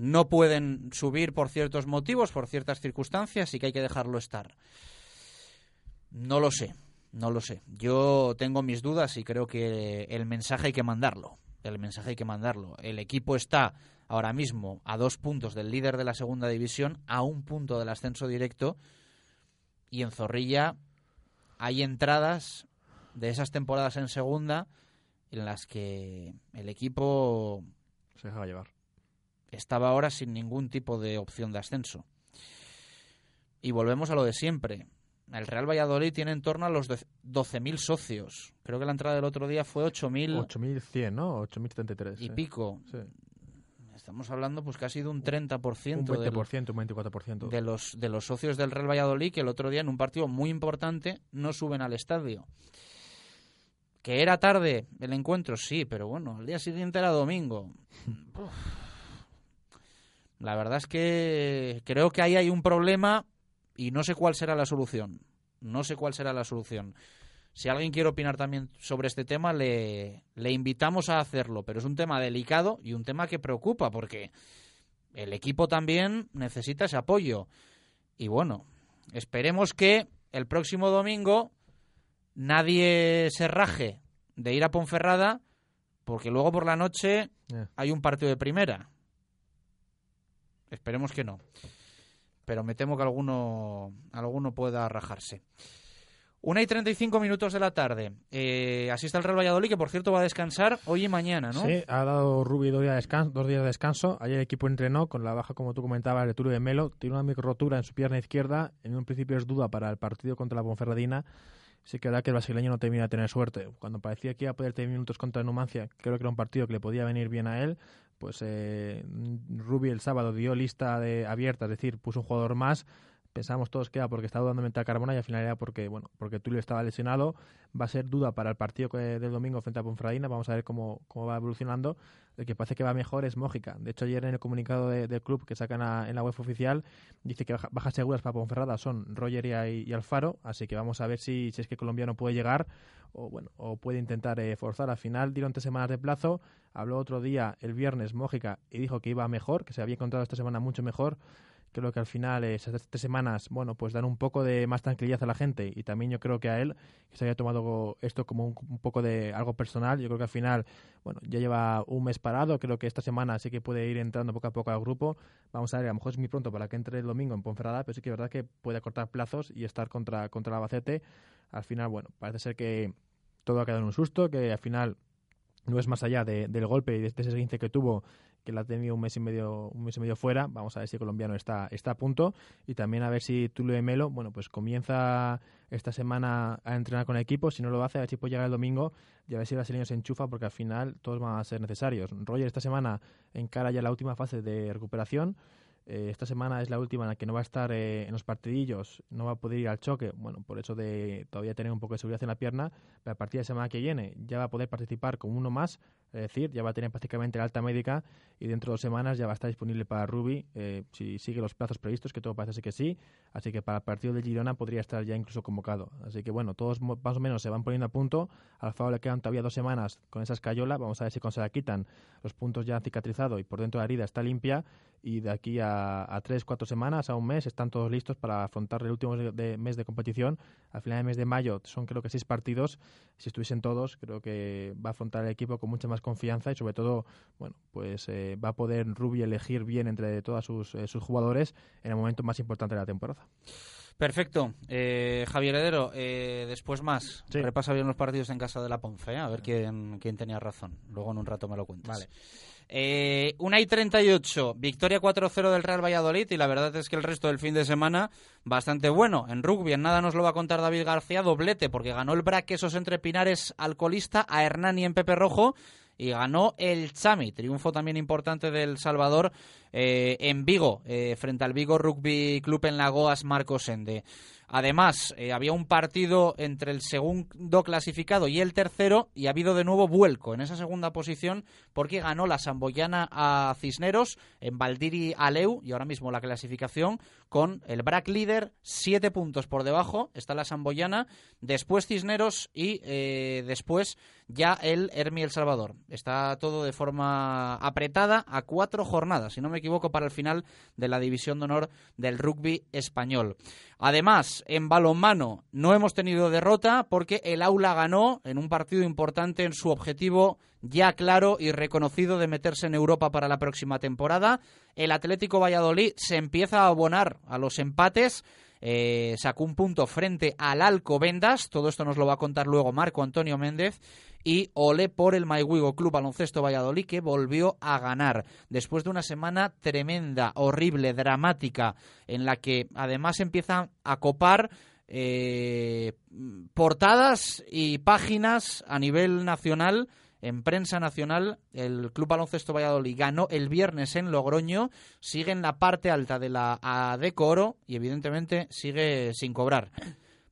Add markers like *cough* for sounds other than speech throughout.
no pueden subir por ciertos motivos, por ciertas circunstancias y que hay que dejarlo estar. No lo sé, no lo sé. Yo tengo mis dudas y creo que el mensaje hay que mandarlo. El mensaje hay que mandarlo. El equipo está ahora mismo a dos puntos del líder de la segunda división, a un punto del ascenso directo y en Zorrilla hay entradas de esas temporadas en segunda en las que el equipo se deja llevar estaba ahora sin ningún tipo de opción de ascenso. Y volvemos a lo de siempre. El Real Valladolid tiene en torno a los 12.000 socios. Creo que la entrada del otro día fue 8.000... 8.100, ¿no? 8.033. Y pico. Sí. Estamos hablando pues casi de un 30%. Un 20%, un 24%. De los, de los socios del Real Valladolid que el otro día en un partido muy importante no suben al estadio. ¿Que era tarde el encuentro? Sí, pero bueno, al día siguiente era domingo. *laughs* La verdad es que creo que ahí hay un problema y no sé cuál será la solución. No sé cuál será la solución. Si alguien quiere opinar también sobre este tema, le, le invitamos a hacerlo, pero es un tema delicado y un tema que preocupa porque el equipo también necesita ese apoyo. Y bueno, esperemos que el próximo domingo nadie se raje de ir a Ponferrada porque luego por la noche hay un partido de primera. Esperemos que no. Pero me temo que alguno, alguno pueda rajarse. Una y 35 minutos de la tarde. Eh, así está el Real Valladolid, que por cierto va a descansar hoy y mañana, ¿no? Sí, ha dado Rubi dos días de descanso. Dos días de descanso. Ayer el equipo entrenó con la baja, como tú comentabas, de Tulio de Melo. Tiene una micro rotura en su pierna izquierda. En un principio es duda para el partido contra la Ponferradina. Sí que verdad que el brasileño no termina de tener suerte. Cuando parecía que iba a poder tener minutos contra Numancia, creo que era un partido que le podía venir bien a él pues eh, Rubi el sábado dio lista de abierta, es decir, puso un jugador más. Pensamos todos que era porque estaba dudando a Carmona y al final era porque, bueno, porque Tulio estaba lesionado. Va a ser duda para el partido del domingo frente a Ponfradina. Vamos a ver cómo, cómo va evolucionando. El que parece que va mejor es Mójica. De hecho, ayer en el comunicado del club que sacan en la web oficial, dice que bajas seguras para Ponferrada son Roger y, Alfaro. Así que vamos a ver si, es que colombiano puede llegar o bueno o puede intentar eh, forzar. Al final dieron tres semanas de plazo. Habló otro día, el viernes, Mójica, y dijo que iba mejor, que se había encontrado esta semana mucho mejor. Creo que al final eh, esas tres semanas, bueno, pues dan un poco de más tranquilidad a la gente y también yo creo que a él, que se había tomado esto como un, poco de algo personal. Yo creo que al final, bueno, ya lleva un mes parado. Creo que esta semana sí que puede ir entrando poco a poco al grupo. Vamos a ver, a lo mejor es muy pronto para que entre el domingo en Ponferrada, pero sí que es verdad que puede acortar plazos y estar contra, contra el Albacete. Al final, bueno, parece ser que todo ha quedado en un susto, que al final no es más allá del golpe y de ese 15 que tuvo que la ha tenido un mes y medio un mes y medio fuera. Vamos a ver si colombiano está está a punto. Y también a ver si Tulio de Melo bueno pues comienza esta semana a entrenar con el equipo. Si no lo hace a ver si puede llegar el domingo y a ver si el brasileño se enchufa porque al final todos van a ser necesarios. Roger esta semana encara ya la última fase de recuperación. Eh, esta semana es la última en la que no va a estar eh, en los partidillos, no va a poder ir al choque, bueno, por eso de todavía tener un poco de seguridad en la pierna, pero a partir de la semana que viene ya va a poder participar con uno más es decir, ya va a tener prácticamente la alta médica y dentro de dos semanas ya va a estar disponible para Ruby eh, si sigue los plazos previstos, que todo parece que sí. Así que para el partido de Girona podría estar ya incluso convocado. Así que bueno, todos más o menos se van poniendo a punto. Al favor le quedan todavía dos semanas con esa escayola. Vamos a ver si cuando se la quitan los puntos ya han cicatrizado y por dentro de la herida está limpia. Y de aquí a, tres, cuatro semanas, a un mes, están todos listos para afrontar el último mes de competición. Al final del mes de mayo son creo que seis partidos. Si estuviesen todos, creo que va a afrontar el equipo con mucha más confianza y sobre todo, bueno, pues eh, va a poder Rubi elegir bien entre todos sus, eh, sus jugadores en el momento más importante de la temporada. Perfecto. Eh, Javier Heredero, después más. Repasa bien los partidos en casa de la Ponce, a ver quién, quién tenía razón. Luego en un rato me lo cuentas. Vale. Eh, una y 38, victoria 4-0 del Real Valladolid y la verdad es que el resto del fin de semana bastante bueno. En rugby, en nada nos lo va a contar David García, doblete, porque ganó el Braquesos entre Pinares alcoholista a Hernani en Pepe Rojo y ganó el Chami. Triunfo también importante del Salvador eh, en Vigo, eh, frente al Vigo Rugby Club en Lagoas Marcos Ende. Además, eh, había un partido entre el segundo clasificado y el tercero y ha habido de nuevo vuelco en esa segunda posición porque ganó la Samboyana a Cisneros en Valdiri Aleu y ahora mismo la clasificación con el BRAC líder, siete puntos por debajo, está la Samboyana, después Cisneros y después ya el Hermi El Salvador. Está todo de forma apretada a cuatro jornadas, si no me equivoco, para el final de la División de Honor del rugby español. Además, en balonmano no hemos tenido derrota porque el Aula ganó en un partido importante en su objetivo ya claro y reconocido de meterse en Europa para la próxima temporada. El Atlético Valladolid se empieza a abonar a los empates. Eh, sacó un punto frente al Alcobendas. Todo esto nos lo va a contar luego Marco Antonio Méndez y ole por el Maiwigo Club Baloncesto Valladolid que volvió a ganar después de una semana tremenda, horrible, dramática, en la que además empiezan a copar eh, portadas y páginas a nivel nacional. En prensa nacional, el Club Baloncesto Valladolid ganó el viernes en Logroño, sigue en la parte alta de la ADECO Oro y evidentemente sigue sin cobrar.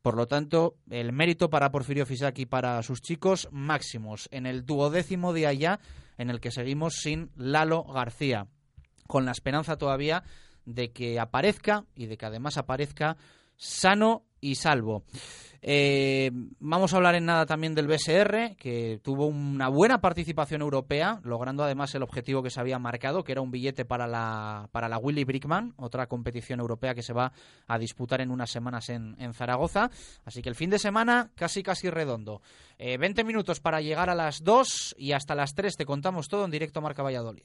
Por lo tanto, el mérito para Porfirio Fisaki y para sus chicos máximos en el duodécimo día ya en el que seguimos sin Lalo García, con la esperanza todavía de que aparezca y de que además aparezca sano y salvo. Eh, vamos a hablar en nada también del BSR, que tuvo una buena participación europea, logrando además el objetivo que se había marcado, que era un billete para la, para la Willy Brickman, otra competición europea que se va a disputar en unas semanas en, Zaragoza. Así que el fin de semana casi casi redondo. Eh, 20 minutos para llegar a las 2 y hasta las 3 te contamos todo en directo Marca Valladolid.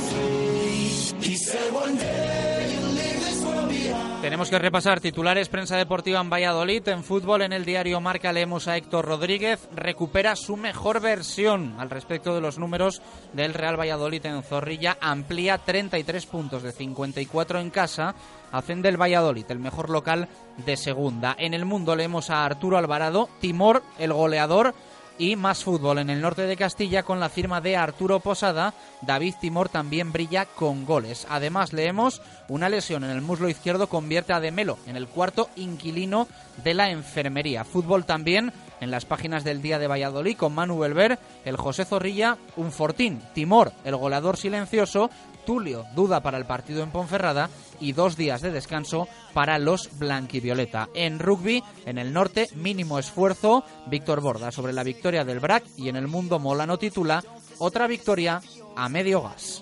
Tenemos que repasar titulares, prensa deportiva en Valladolid. En fútbol, en el diario Marca, leemos a Héctor Rodríguez. Recupera su mejor versión al respecto de los números del Real Valladolid en Zorrilla. Amplía 33 puntos de 54 en casa. Hacen del Valladolid el mejor local de segunda. En el mundo leemos a Arturo Alvarado. Timor, el goleador y más fútbol en el norte de Castilla con la firma de Arturo Posada. David Timor también brilla con goles. Además leemos una lesión en el muslo izquierdo convierte a Demelo en el cuarto inquilino de la enfermería. Fútbol también en las páginas del Día de Valladolid con Manu Belver, el José Zorrilla, un fortín, Timor, el goleador silencioso, Tulio, duda para el partido en Ponferrada y dos días de descanso para los blanquivioleta. En rugby, en el norte, mínimo esfuerzo, Víctor Borda sobre la victoria del BRAC y en el mundo Molano titula otra victoria a medio gas.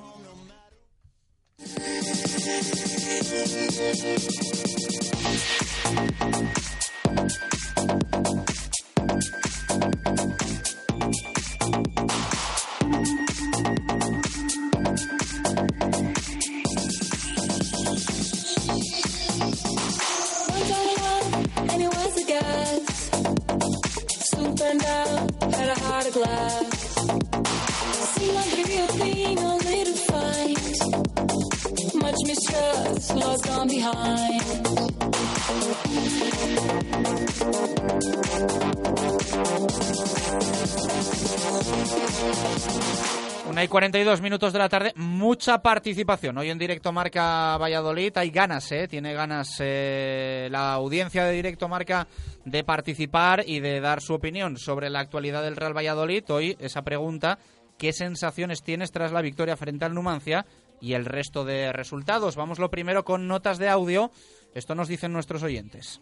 Una y 42 minutos de la tarde, mucha participación. Hoy en directo Marca Valladolid hay ganas, ¿eh? tiene ganas eh, la audiencia de directo Marca de participar y de dar su opinión sobre la actualidad del Real Valladolid. Hoy esa pregunta, ¿qué sensaciones tienes tras la victoria frente al Numancia y el resto de resultados? Vamos lo primero con notas de audio. Esto nos dicen nuestros oyentes.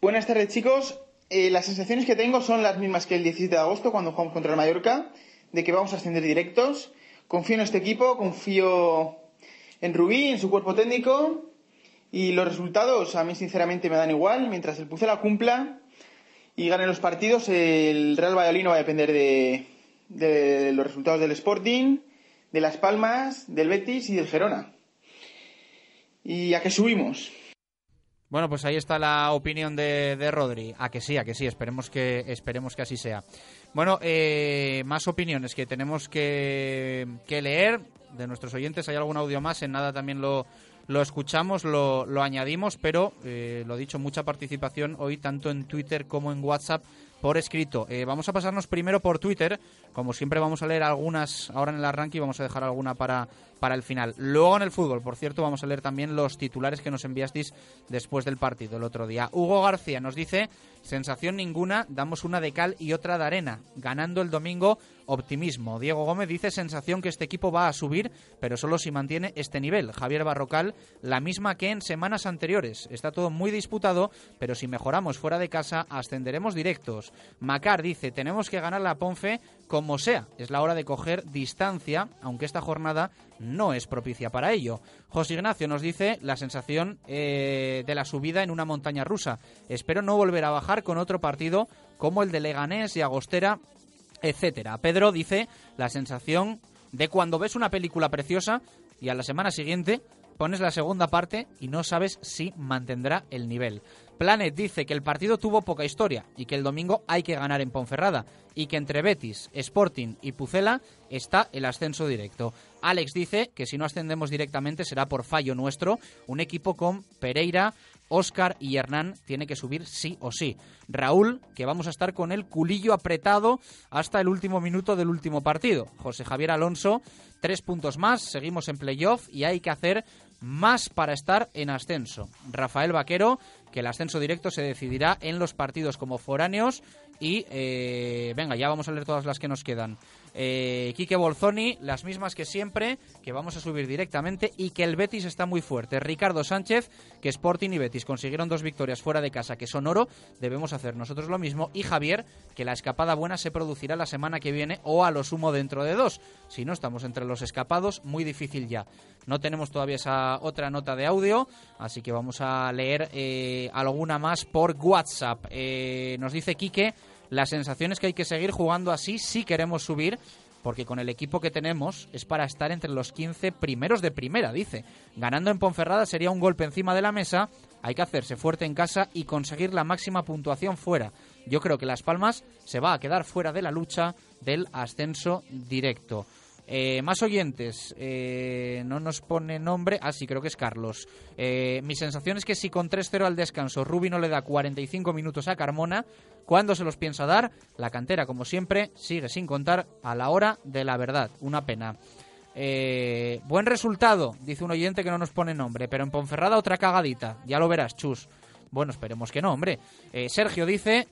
Buenas tardes chicos, eh, las sensaciones que tengo son las mismas que el 17 de agosto cuando jugamos contra el Mallorca, de que vamos a ascender directos. Confío en este equipo, confío en Rubí, en su cuerpo técnico y los resultados a mí sinceramente me dan igual mientras el Pucela cumpla y ganen los partidos, el Real Valladolid no va a depender de, de los resultados del Sporting, de Las Palmas, del Betis y del Gerona. ¿Y a qué subimos? Bueno, pues ahí está la opinión de, de, Rodri. A que sí, a que sí, esperemos que, esperemos que así sea. Bueno, eh, más opiniones que tenemos que, que, leer de nuestros oyentes. Hay algún audio más, en nada también lo, lo escuchamos, lo, lo añadimos, pero eh, lo dicho, mucha participación hoy tanto en Twitter como en WhatsApp por escrito. Eh, vamos a pasarnos primero por Twitter. Como siempre vamos a leer algunas ahora en el arranque y vamos a dejar alguna para, para el final. Luego en el fútbol, por cierto, vamos a leer también los titulares que nos enviasteis después del partido el otro día. Hugo García nos dice, sensación ninguna, damos una de cal y otra de arena. Ganando el domingo, optimismo. Diego Gómez dice, sensación que este equipo va a subir, pero solo si mantiene este nivel. Javier Barrocal, la misma que en semanas anteriores. Está todo muy disputado, pero si mejoramos fuera de casa, ascenderemos directos. Macar dice, tenemos que ganar la Ponfe como sea. Es la hora de coger distancia, aunque esta jornada no es propicia para ello. José Ignacio nos dice la sensación eh, de la subida en una montaña rusa. Espero no volver a bajar con otro partido como el de Leganés y Agostera, etcétera. Pedro dice la sensación de cuando ves una película preciosa y a la semana siguiente pones la segunda parte y no sabes si mantendrá el nivel. Planet dice que el partido tuvo poca historia y que el domingo hay que ganar en Ponferrada y que entre Betis, Sporting y Pucela está el ascenso directo. Alex dice que si no ascendemos directamente será por fallo nuestro, un equipo con Pereira, Oscar y Hernán tiene que subir sí o sí. Raúl, que vamos a estar con el culillo apretado hasta el último minuto del último partido. José Javier Alonso, tres puntos más, seguimos en playoff y hay que hacer más para estar en ascenso. Rafael Vaquero, que el ascenso directo se decidirá en los partidos como foráneos y eh, venga, ya vamos a leer todas las que nos quedan. Eh, Quique Bolzoni, las mismas que siempre, que vamos a subir directamente y que el Betis está muy fuerte. Ricardo Sánchez, que Sporting y Betis consiguieron dos victorias fuera de casa, que son oro, debemos hacer nosotros lo mismo. Y Javier, que la escapada buena se producirá la semana que viene o a lo sumo dentro de dos. Si no estamos entre los escapados, muy difícil ya. No tenemos todavía esa otra nota de audio, así que vamos a leer eh, alguna más por WhatsApp. Eh, nos dice Quique la sensación es que hay que seguir jugando así si queremos subir, porque con el equipo que tenemos es para estar entre los 15 primeros de primera, dice. Ganando en Ponferrada sería un golpe encima de la mesa, hay que hacerse fuerte en casa y conseguir la máxima puntuación fuera. Yo creo que Las Palmas se va a quedar fuera de la lucha del ascenso directo. Eh, más oyentes, eh, no nos pone nombre, ah sí, creo que es Carlos. Eh, mi sensación es que si con 3-0 al descanso Rubi no le da 45 minutos a Carmona, ¿cuándo se los piensa dar? La cantera, como siempre, sigue sin contar a la hora de la verdad. Una pena. buen resultado, dice un oyente que no nos pone nombre, pero en Ponferrada otra cagadita, ya lo verás, chus. Bueno, esperemos que no, hombre. Sergio dice,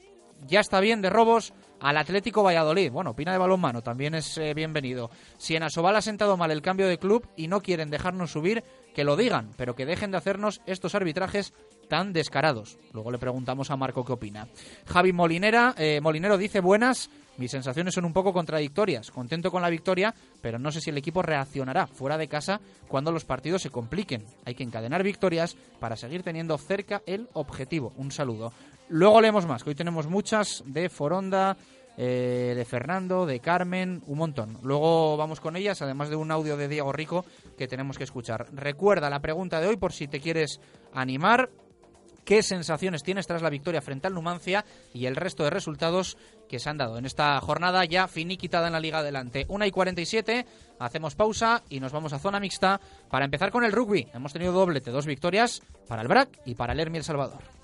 ya está bien de robos al Atlético Valladolid. Bueno, opina de balonmano, también es eh, bienvenido. Si en Asobal ha sentado mal el cambio de club y no quieren dejarnos subir, que lo digan, pero que dejen de hacernos estos arbitrajes tan descarados. Luego le preguntamos a Marco qué opina. Javi Molinera, eh, Molinero dice buenas. Mis sensaciones son un poco contradictorias. Contento con la victoria, pero no sé si el equipo reaccionará fuera de casa cuando los partidos se compliquen. Hay que encadenar victorias para seguir teniendo cerca el objetivo. Un saludo. Luego leemos más, que hoy tenemos muchas de Foronda, eh, de Fernando, de Carmen, un montón. Luego vamos con ellas, además de un audio de Diego Rico que tenemos que escuchar. Recuerda la pregunta de hoy por si te quieres animar. ¿Qué sensaciones tienes tras la victoria frente al Numancia y el resto de resultados que se han dado en esta jornada ya finiquitada en la Liga Adelante? 1 y 47, hacemos pausa y nos vamos a zona mixta para empezar con el rugby. Hemos tenido doblete, dos victorias para el BRAC y para el Hermi El Salvador.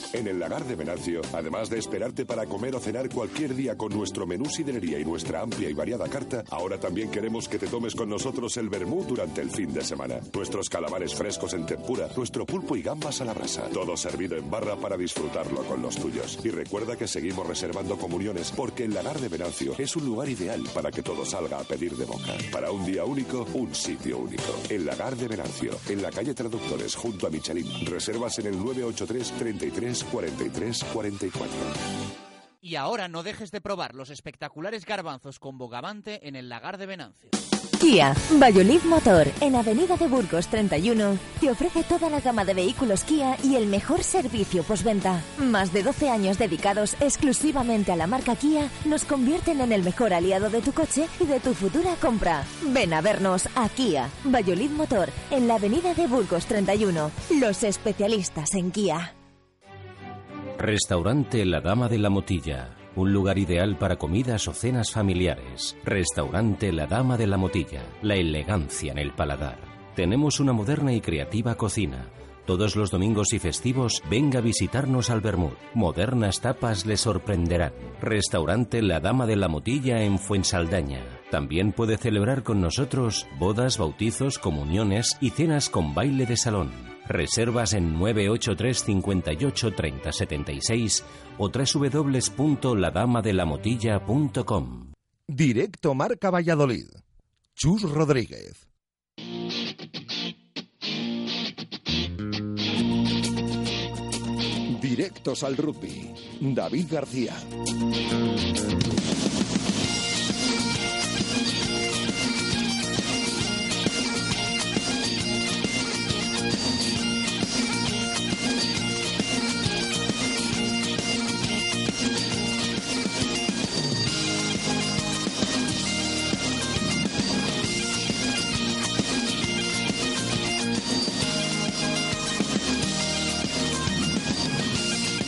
En el lagar de Venancio, además de esperarte para comer o cenar cualquier día con nuestro menú siderería y nuestra amplia y variada carta, ahora también queremos que te tomes con nosotros el vermú durante el fin de semana. Nuestros calamares frescos en tempura, nuestro pulpo y gambas a la brasa. Todo servido en barra para disfrutarlo con los tuyos. Y recuerda que seguimos reservando comuniones porque el lagar de Venancio es un lugar ideal para que todo salga a pedir de boca. Para un día único, un sitio único. El lagar de Venancio, en la calle Traductores, junto a Michelin. Reservas en el 983 33 43 44. Y ahora no dejes de probar los espectaculares garbanzos con bogavante en el lagar de Venancio. Kia, Valladolid Motor, en Avenida de Burgos 31, te ofrece toda la gama de vehículos Kia y el mejor servicio postventa. Más de 12 años dedicados exclusivamente a la marca Kia nos convierten en el mejor aliado de tu coche y de tu futura compra. Ven a vernos a Kia, Valladolid Motor, en la Avenida de Burgos 31, los especialistas en Kia. Restaurante La Dama de la Motilla. Un lugar ideal para comidas o cenas familiares. Restaurante La Dama de la Motilla. La elegancia en el paladar. Tenemos una moderna y creativa cocina. Todos los domingos y festivos venga a visitarnos al Bermud. Modernas tapas le sorprenderán. Restaurante La Dama de la Motilla en Fuensaldaña. También puede celebrar con nosotros bodas, bautizos, comuniones y cenas con baile de salón. Reservas en 983 58 30 76 o www.ladamadelamotilla.com. Directo Marca Valladolid. Chus Rodríguez. Directos al rugby. David García.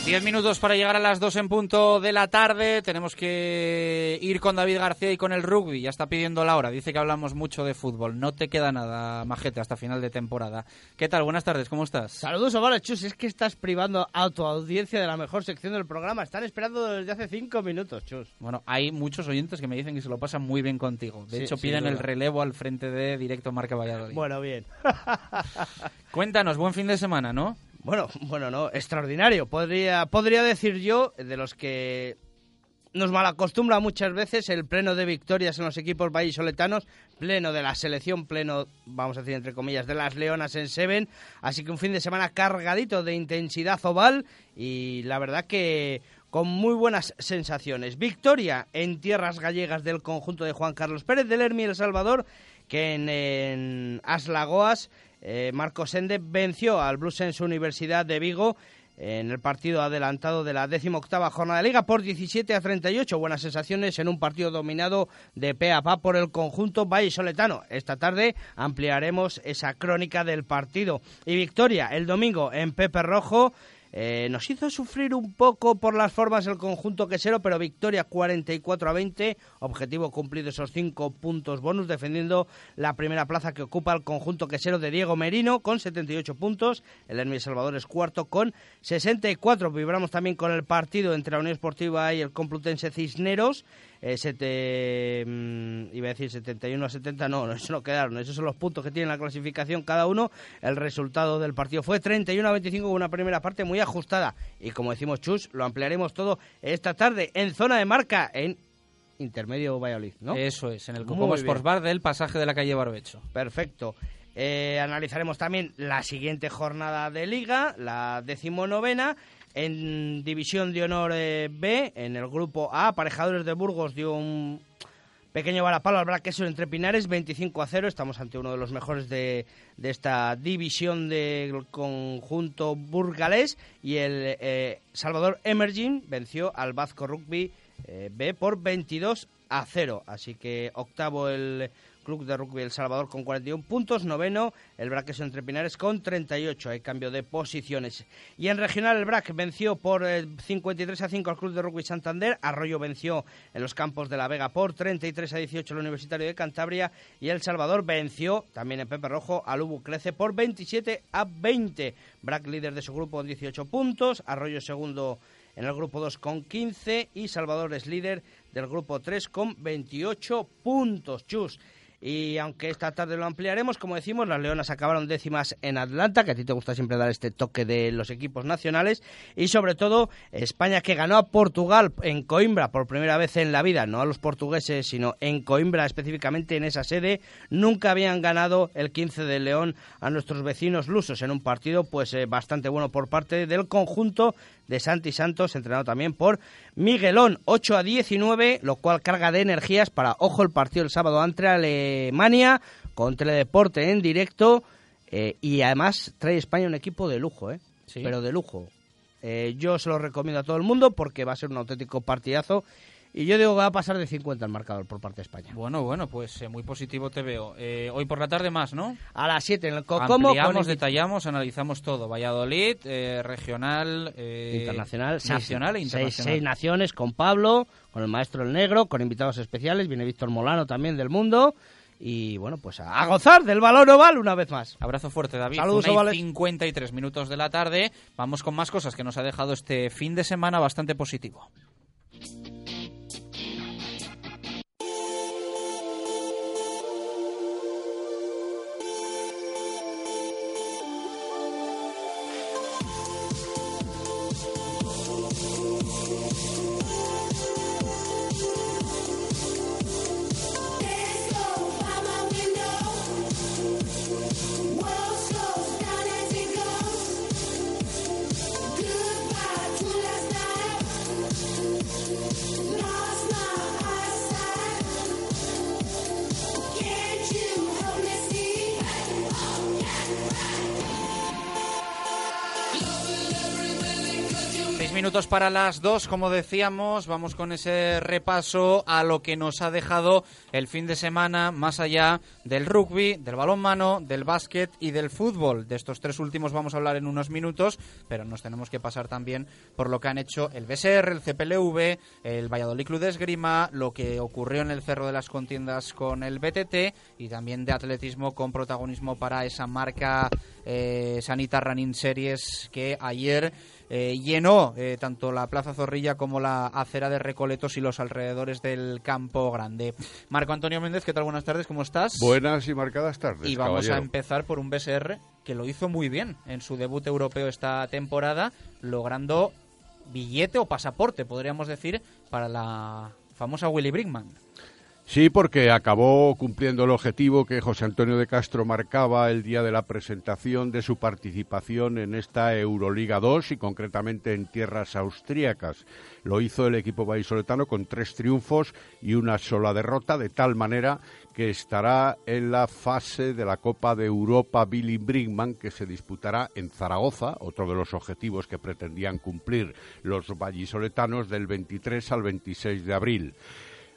Diez minutos para llegar a las dos en punto de la tarde. Tenemos que ir con David García y con el rugby. Ya está pidiendo la hora. Dice que hablamos mucho de fútbol. No te queda nada, majete, hasta final de temporada. ¿Qué tal? Buenas tardes, ¿cómo estás? Saludos, Omar Chus. Es que estás privando a tu audiencia de la mejor sección del programa. Están esperando desde hace cinco minutos, Chus. Bueno, hay muchos oyentes que me dicen que se lo pasan muy bien contigo. De Sí, hecho, piden el relevo al frente de Directo Marca Valladolid. Bueno, bien. *laughs* Cuéntanos, buen fin de semana, ¿no? Bueno, *laughs* bueno, no, extraordinario. Podría, podría decir yo, de los que nos malacostumbra muchas veces el pleno de victorias en los equipos vallisoletanos, pleno de la selección, pleno, vamos a decir entre comillas, de las Leonas en Seven. Así que un fin de semana cargadito de intensidad oval y la verdad que con muy buenas sensaciones. Victoria en tierras gallegas del conjunto de Juan Carlos Pérez del Hermi El Salvador, que en, en Aslagoas eh, Marcos Ende venció al Bluesense Universidad de Vigo en el partido adelantado de la decimoctava jornada de liga por 17 a 38. Buenas sensaciones en un partido dominado de pe a pa por el conjunto vallisoletano. Esta tarde ampliaremos esa crónica del partido. Y victoria el domingo en Pepe Rojo. Eh, nos hizo sufrir un poco por las formas el conjunto quesero, pero victoria 44 a 20, objetivo cumplido esos 5 puntos bonus, defendiendo la primera plaza que ocupa el conjunto quesero de Diego Merino con 78 puntos, el Hermi Salvador es cuarto con 64. Vibramos también con el partido entre la Unión Esportiva y el Complutense Cisneros, eh, sete- mm, iba a decir 71 a 70, no, eso no quedaron, esos son los puntos que tiene la clasificación cada uno. El resultado del partido fue 31 a 25 con una primera parte muy ajustada. Y como decimos Chus, lo ampliaremos todo esta tarde en zona de marca en Intermedio Valladolid, ¿no? Eso es, en el bien. Sports Bar del pasaje de la calle Barbecho. Perfecto. Eh, analizaremos también la siguiente jornada de liga, la decimonovena. En División de Honor eh, B, en el grupo A, Aparejadores de Burgos dio un pequeño varapalo al Braqueso entre Pinares, 25 a 0. Estamos ante uno de los mejores de, de esta división del conjunto burgalés. Y el eh, Salvador Emerging venció al Vasco Rugby eh, B por 22 a 0. Así que octavo el Club de Rugby El Salvador con 41 puntos, noveno el Braqueso entre Pinares con 38, hay cambio de posiciones. Y en regional el Brac venció por eh, 53 a 5 al Club de Rugby Santander, Arroyo venció en los campos de la Vega por 33 a 18 al Universitario de Cantabria y El Salvador venció también en Pepe Rojo al Ubu Crece por 27 a 20. Brac líder de su grupo con 18 puntos, Arroyo segundo en el grupo 2 con 15 y Salvador es líder del grupo 3 con 28 puntos. Chus. Y aunque esta tarde lo ampliaremos, como decimos, las Leonas acabaron décimas en Atlanta, que a ti te gusta siempre dar este toque de los equipos nacionales, y sobre todo España que ganó a Portugal en Coimbra por primera vez en la vida, no a los portugueses, sino en Coimbra específicamente en esa sede, nunca habían ganado el 15 de León a nuestros vecinos lusos en un partido pues eh, bastante bueno por parte del conjunto de Santi Santos, entrenado también por Miguelón, 8 a 19, lo cual carga de energías para, ojo, el partido el sábado entre Alemania, con Teledeporte en directo, eh, y además trae España un equipo de lujo, ¿eh? Pero de lujo. Eh, yo se lo recomiendo a todo el mundo porque va a ser un auténtico partidazo y yo digo que va a pasar de 50 el marcador por parte de España. Bueno, bueno, pues eh, muy positivo te veo. Eh, hoy por la tarde más, ¿no? A las 7 en el Cocomo. Ampliamos, detallamos, analizamos todo. Valladolid, eh, regional, internacional, nacional e internacional. Seis, naciones con Pablo, con el maestro El Negro, con invitados especiales. Viene Víctor Molano también del mundo. Y bueno, pues a, gozar del balón oval una vez más. Abrazo fuerte, David. Saludos, Una 53 minutos de la tarde. Vamos con más cosas que nos ha dejado este fin de semana bastante positivo. Minutos para las dos, como decíamos, vamos con ese repaso a lo que nos ha dejado el fin de semana, más allá del rugby, del balonmano, del básquet y del fútbol. De estos tres últimos vamos a hablar en unos minutos, pero nos tenemos que pasar también por lo que han hecho el BSR, el CPLV, el Valladolid Club de Esgrima, lo que ocurrió en el Cerro de las Contiendas con el BTT y también de atletismo con protagonismo para esa marca eh, Sanita Running Series que ayer eh, llenó eh, tanto la Plaza Zorrilla como la acera de Recoletos y los alrededores del Campo Grande. Marco Antonio Méndez, ¿qué tal? Buenas tardes, ¿cómo estás? Buenas y marcadas tardes. Y vamos a empezar por un BSR que lo hizo muy bien en su debut europeo esta temporada, logrando billete o pasaporte, podríamos decir, para la famosa Willy Brinkman. Sí, porque acabó cumpliendo el objetivo que José Antonio de Castro marcaba el día de la presentación de su participación en esta Euroliga 2 y concretamente en tierras austríacas. Lo hizo el equipo vallisoletano con tres triunfos y una sola derrota, de tal manera que estará en la fase de la Copa de Europa Billy Brinkman que se disputará en Zaragoza, otro de los objetivos que pretendían cumplir los vallisoletanos del 23 al 26 de abril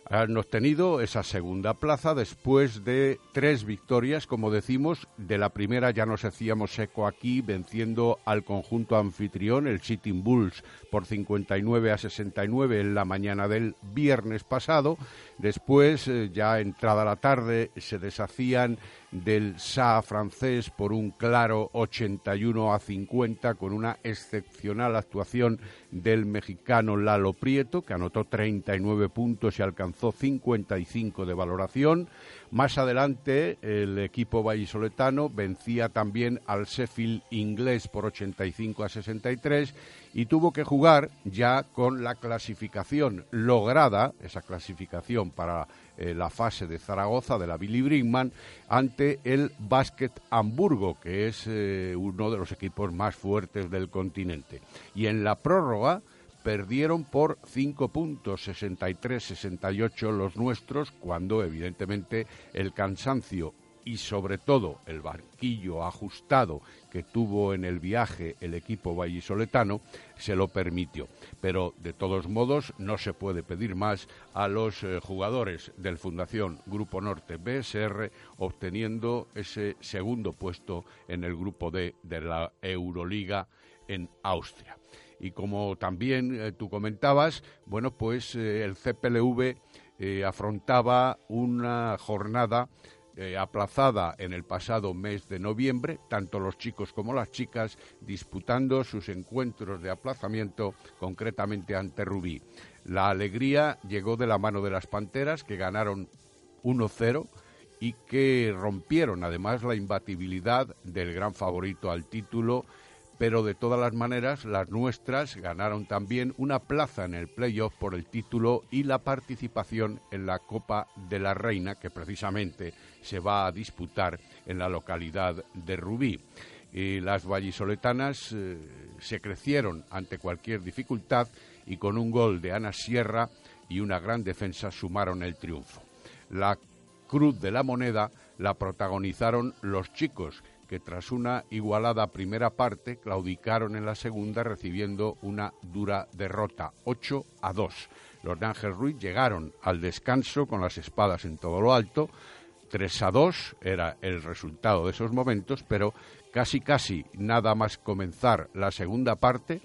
han obtenido esa segunda plaza después de tres victorias, como decimos. De la primera ya nos hacíamos eco aquí, venciendo al conjunto anfitrión, el Sitting Bulls, por 59 a 69 en la mañana del viernes pasado. Después, eh, ya entrada la tarde, se deshacían del SA francés por un claro 81 a 50 con una excepcional actuación del mexicano Lalo Prieto, que anotó 39 puntos y alcanzó 55 de valoración. Más adelante, el equipo vallisoletano vencía también al Sheffield inglés por 85 a 63 y tuvo que jugar ya con la clasificación lograda, esa clasificación para eh, la fase de Zaragoza de la Billy Brinkman, ante el Basket Hamburgo, que es eh, uno de los equipos más fuertes del continente. Y en la prórroga perdieron por 5 puntos, 63-68 los nuestros, cuando evidentemente el cansancio y sobre todo el barquillo ajustado que tuvo en el viaje el equipo vallisoletano se lo permitió. Pero de todos modos no se puede pedir más a los eh, jugadores del Fundación Grupo Norte BSR obteniendo ese segundo puesto en el grupo D de la Euroliga en Austria. Y como también eh, tú comentabas, bueno, pues eh, el CPLV afrontaba una jornada eh, aplazada en el pasado mes de noviembre, tanto los chicos como las chicas disputando sus encuentros de aplazamiento, concretamente ante Rubí. La alegría llegó de la mano de las Panteras, que ganaron 1-0 y que rompieron además la imbatibilidad del gran favorito al título pero de todas las maneras las nuestras ganaron también una plaza en el playoff por el título y la participación en la Copa de la Reina, que precisamente se va a disputar en la localidad de Rubí. Y las vallisoletanas eh, se crecieron ante cualquier dificultad y con un gol de Ana Sierra y una gran defensa sumaron el triunfo. La cruz de la moneda la protagonizaron los chicos, que tras una igualada primera parte claudicaron en la segunda recibiendo una dura derrota, 8 a 2. Los de Ángel Ruiz llegaron al descanso con las espadas en todo lo alto, 3 a 2 era el resultado de esos momentos, pero casi casi nada más comenzar la segunda parte,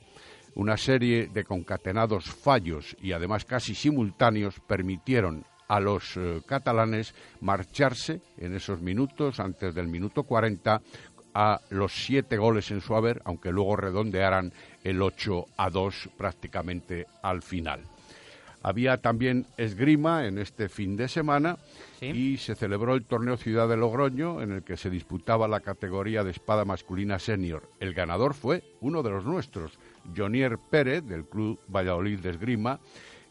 una serie de concatenados fallos y además casi simultáneos permitieron a los eh, catalanes marcharse en esos minutos, antes del minuto 40, a los siete goles en su haber, aunque luego redondearan el 8 a 2 prácticamente al final. Había también esgrima en este fin de semana y se celebró el torneo Ciudad de Logroño en el que se disputaba la categoría de espada masculina senior. El ganador fue uno de los nuestros, Jonier Pérez del Club Valladolid de Esgrima,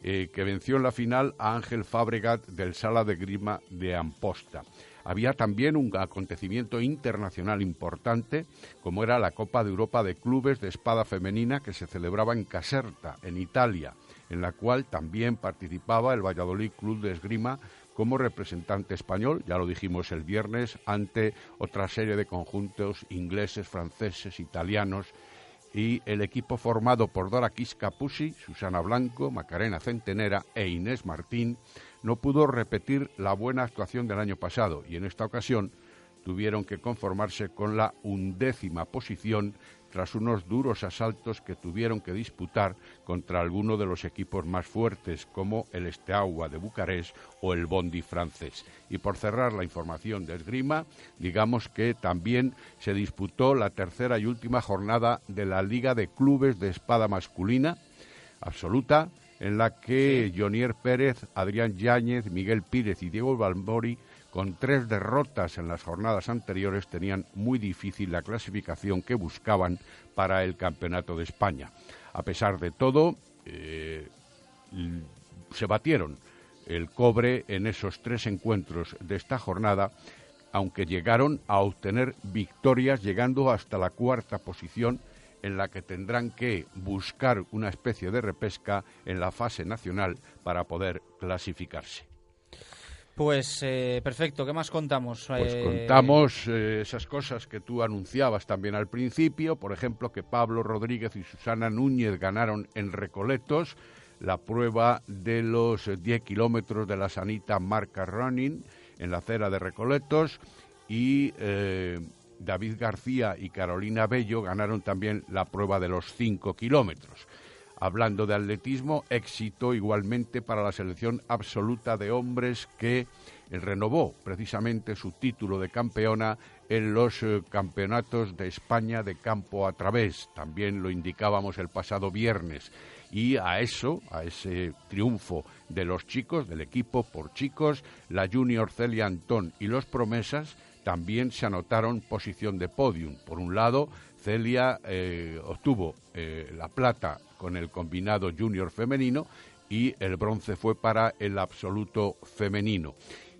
eh, que venció en la final a Ángel Fabregat del Sala de Grima de Amposta. Había también un acontecimiento internacional importante, como era la Copa de Europa de Clubes de Espada Femenina, que se celebraba en Caserta, en Italia, en la cual también participaba el Valladolid Club de Esgrima como representante español, ya lo dijimos el viernes, ante otra serie de conjuntos ingleses, franceses, italianos, y el equipo formado por Dora Quisca Susana Blanco, Macarena Centenera e Inés Martín no pudo repetir la buena actuación del año pasado y en esta ocasión tuvieron que conformarse con la undécima posición tras unos duros asaltos que tuvieron que disputar contra alguno de los equipos más fuertes como el Esteagua de Bucarest o el Bondi francés. Y por cerrar la información de esgrima, digamos que también se disputó la tercera y última jornada de la Liga de Clubes de Espada Masculina absoluta, en la que Jonier Pérez, Adrián Yáñez, Miguel Pírez y Diego Balmori con tres derrotas en las jornadas anteriores, tenían muy difícil la clasificación que buscaban para el Campeonato de España. A pesar de todo, eh, se batieron el cobre en esos tres encuentros de esta jornada, aunque llegaron a obtener victorias llegando hasta la cuarta posición en la que tendrán que buscar una especie de repesca en la fase nacional para poder clasificarse. Pues eh, perfecto, ¿qué más contamos? Pues eh, contamos eh, esas cosas que tú anunciabas también al principio, por ejemplo, que Pablo Rodríguez y Susana Núñez ganaron en Recoletos la prueba de los 10 kilómetros de la Sanita Marca Running en la acera de Recoletos y David García y Carolina Bello ganaron también la prueba de los 5 kilómetros. Hablando de atletismo, éxito igualmente para la selección absoluta de hombres que renovó precisamente su título de campeona en los eh, campeonatos de España de campo a través. También lo indicábamos el pasado viernes. Y a eso, a ese triunfo de los chicos, del equipo por chicos, la Junior Celia Antón y los promesas también se anotaron posición de podium. Por un lado, Celia eh, obtuvo eh, la plata con el combinado junior femenino y el bronce fue para el absoluto femenino.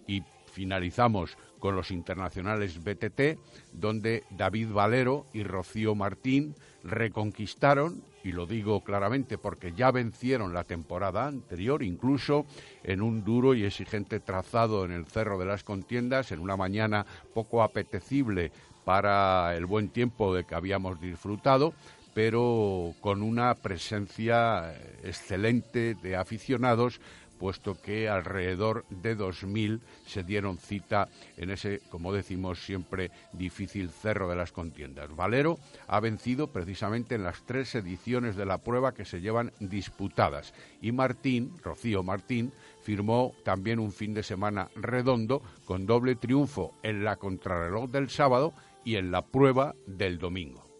Y finalizamos con los internacionales BTT, donde David Valero y Rocío Martín reconquistaron, y lo digo claramente porque ya vencieron la temporada anterior, incluso en un duro y exigente trazado en el Cerro de las Contiendas, en una mañana poco apetecible para el buen tiempo de que habíamos disfrutado, pero con una presencia excelente de aficionados, puesto que alrededor de 2.000 se dieron cita en ese, como decimos siempre, difícil cerro de las contiendas. Valero ha vencido precisamente en las tres ediciones de la prueba que se llevan disputadas y Martín, Rocío Martín, firmó también un fin de semana redondo con doble triunfo en la contrarreloj del sábado y en la prueba del domingo.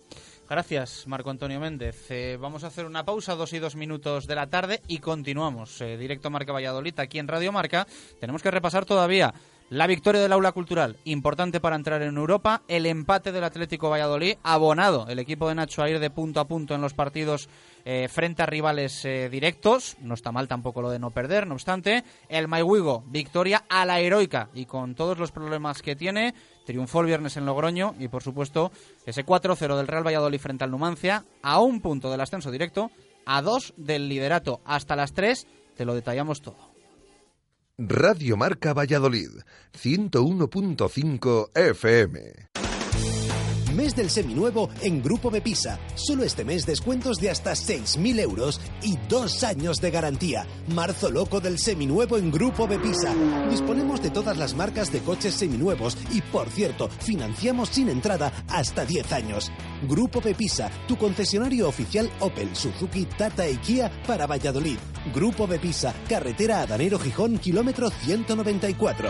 Gracias, Marco Antonio Méndez. Eh, vamos a hacer una pausa, dos y dos minutos de la tarde y continuamos. Eh, directo Marca Valladolid, aquí en Radio Marca. Tenemos que repasar todavía La victoria del aula cultural, importante para entrar en Europa. El empate del Atlético Valladolid, abonado el equipo de Nacho a ir de punto a punto en los partidos eh, frente a rivales eh, directos. No está mal tampoco lo de no perder, no obstante. El Maiwigo, victoria a la heroica y con todos los problemas que tiene. Triunfó el viernes en Logroño y, por supuesto, ese 4-0 del Real Valladolid frente al Numancia, a un punto del ascenso directo, a dos del liderato. Hasta las tres te lo detallamos todo. Radio Marca Valladolid, 101.5 FM. Mes del seminuevo en Grupo Bepisa. Solo este mes descuentos de hasta 6.000 euros y dos años de garantía. Marzo loco del seminuevo en Grupo Bepisa. Disponemos de todas las marcas de coches seminuevos y, por cierto, financiamos sin entrada hasta 10 años. Grupo Bepisa, tu concesionario oficial Opel, Suzuki, Tata y Kia para Valladolid. Grupo Bepisa, carretera Adanero Gijón, kilómetro 194.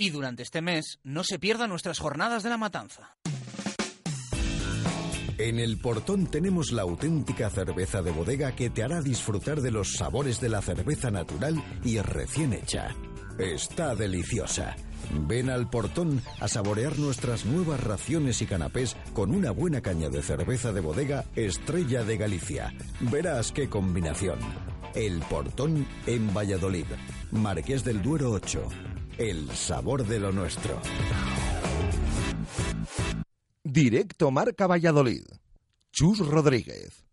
Y durante este mes, no se pierdan nuestras jornadas de la matanza. En el portón tenemos la auténtica cerveza de bodega que te hará disfrutar de los sabores de la cerveza natural y recién hecha. Está deliciosa. Ven al portón a saborear nuestras nuevas raciones y canapés con una buena caña de cerveza de bodega Estrella de Galicia. Verás qué combinación. El portón en Valladolid. Marqués del Duero 8 el sabor de lo nuestro. Directo Marca Valladolid. Chus Rodríguez.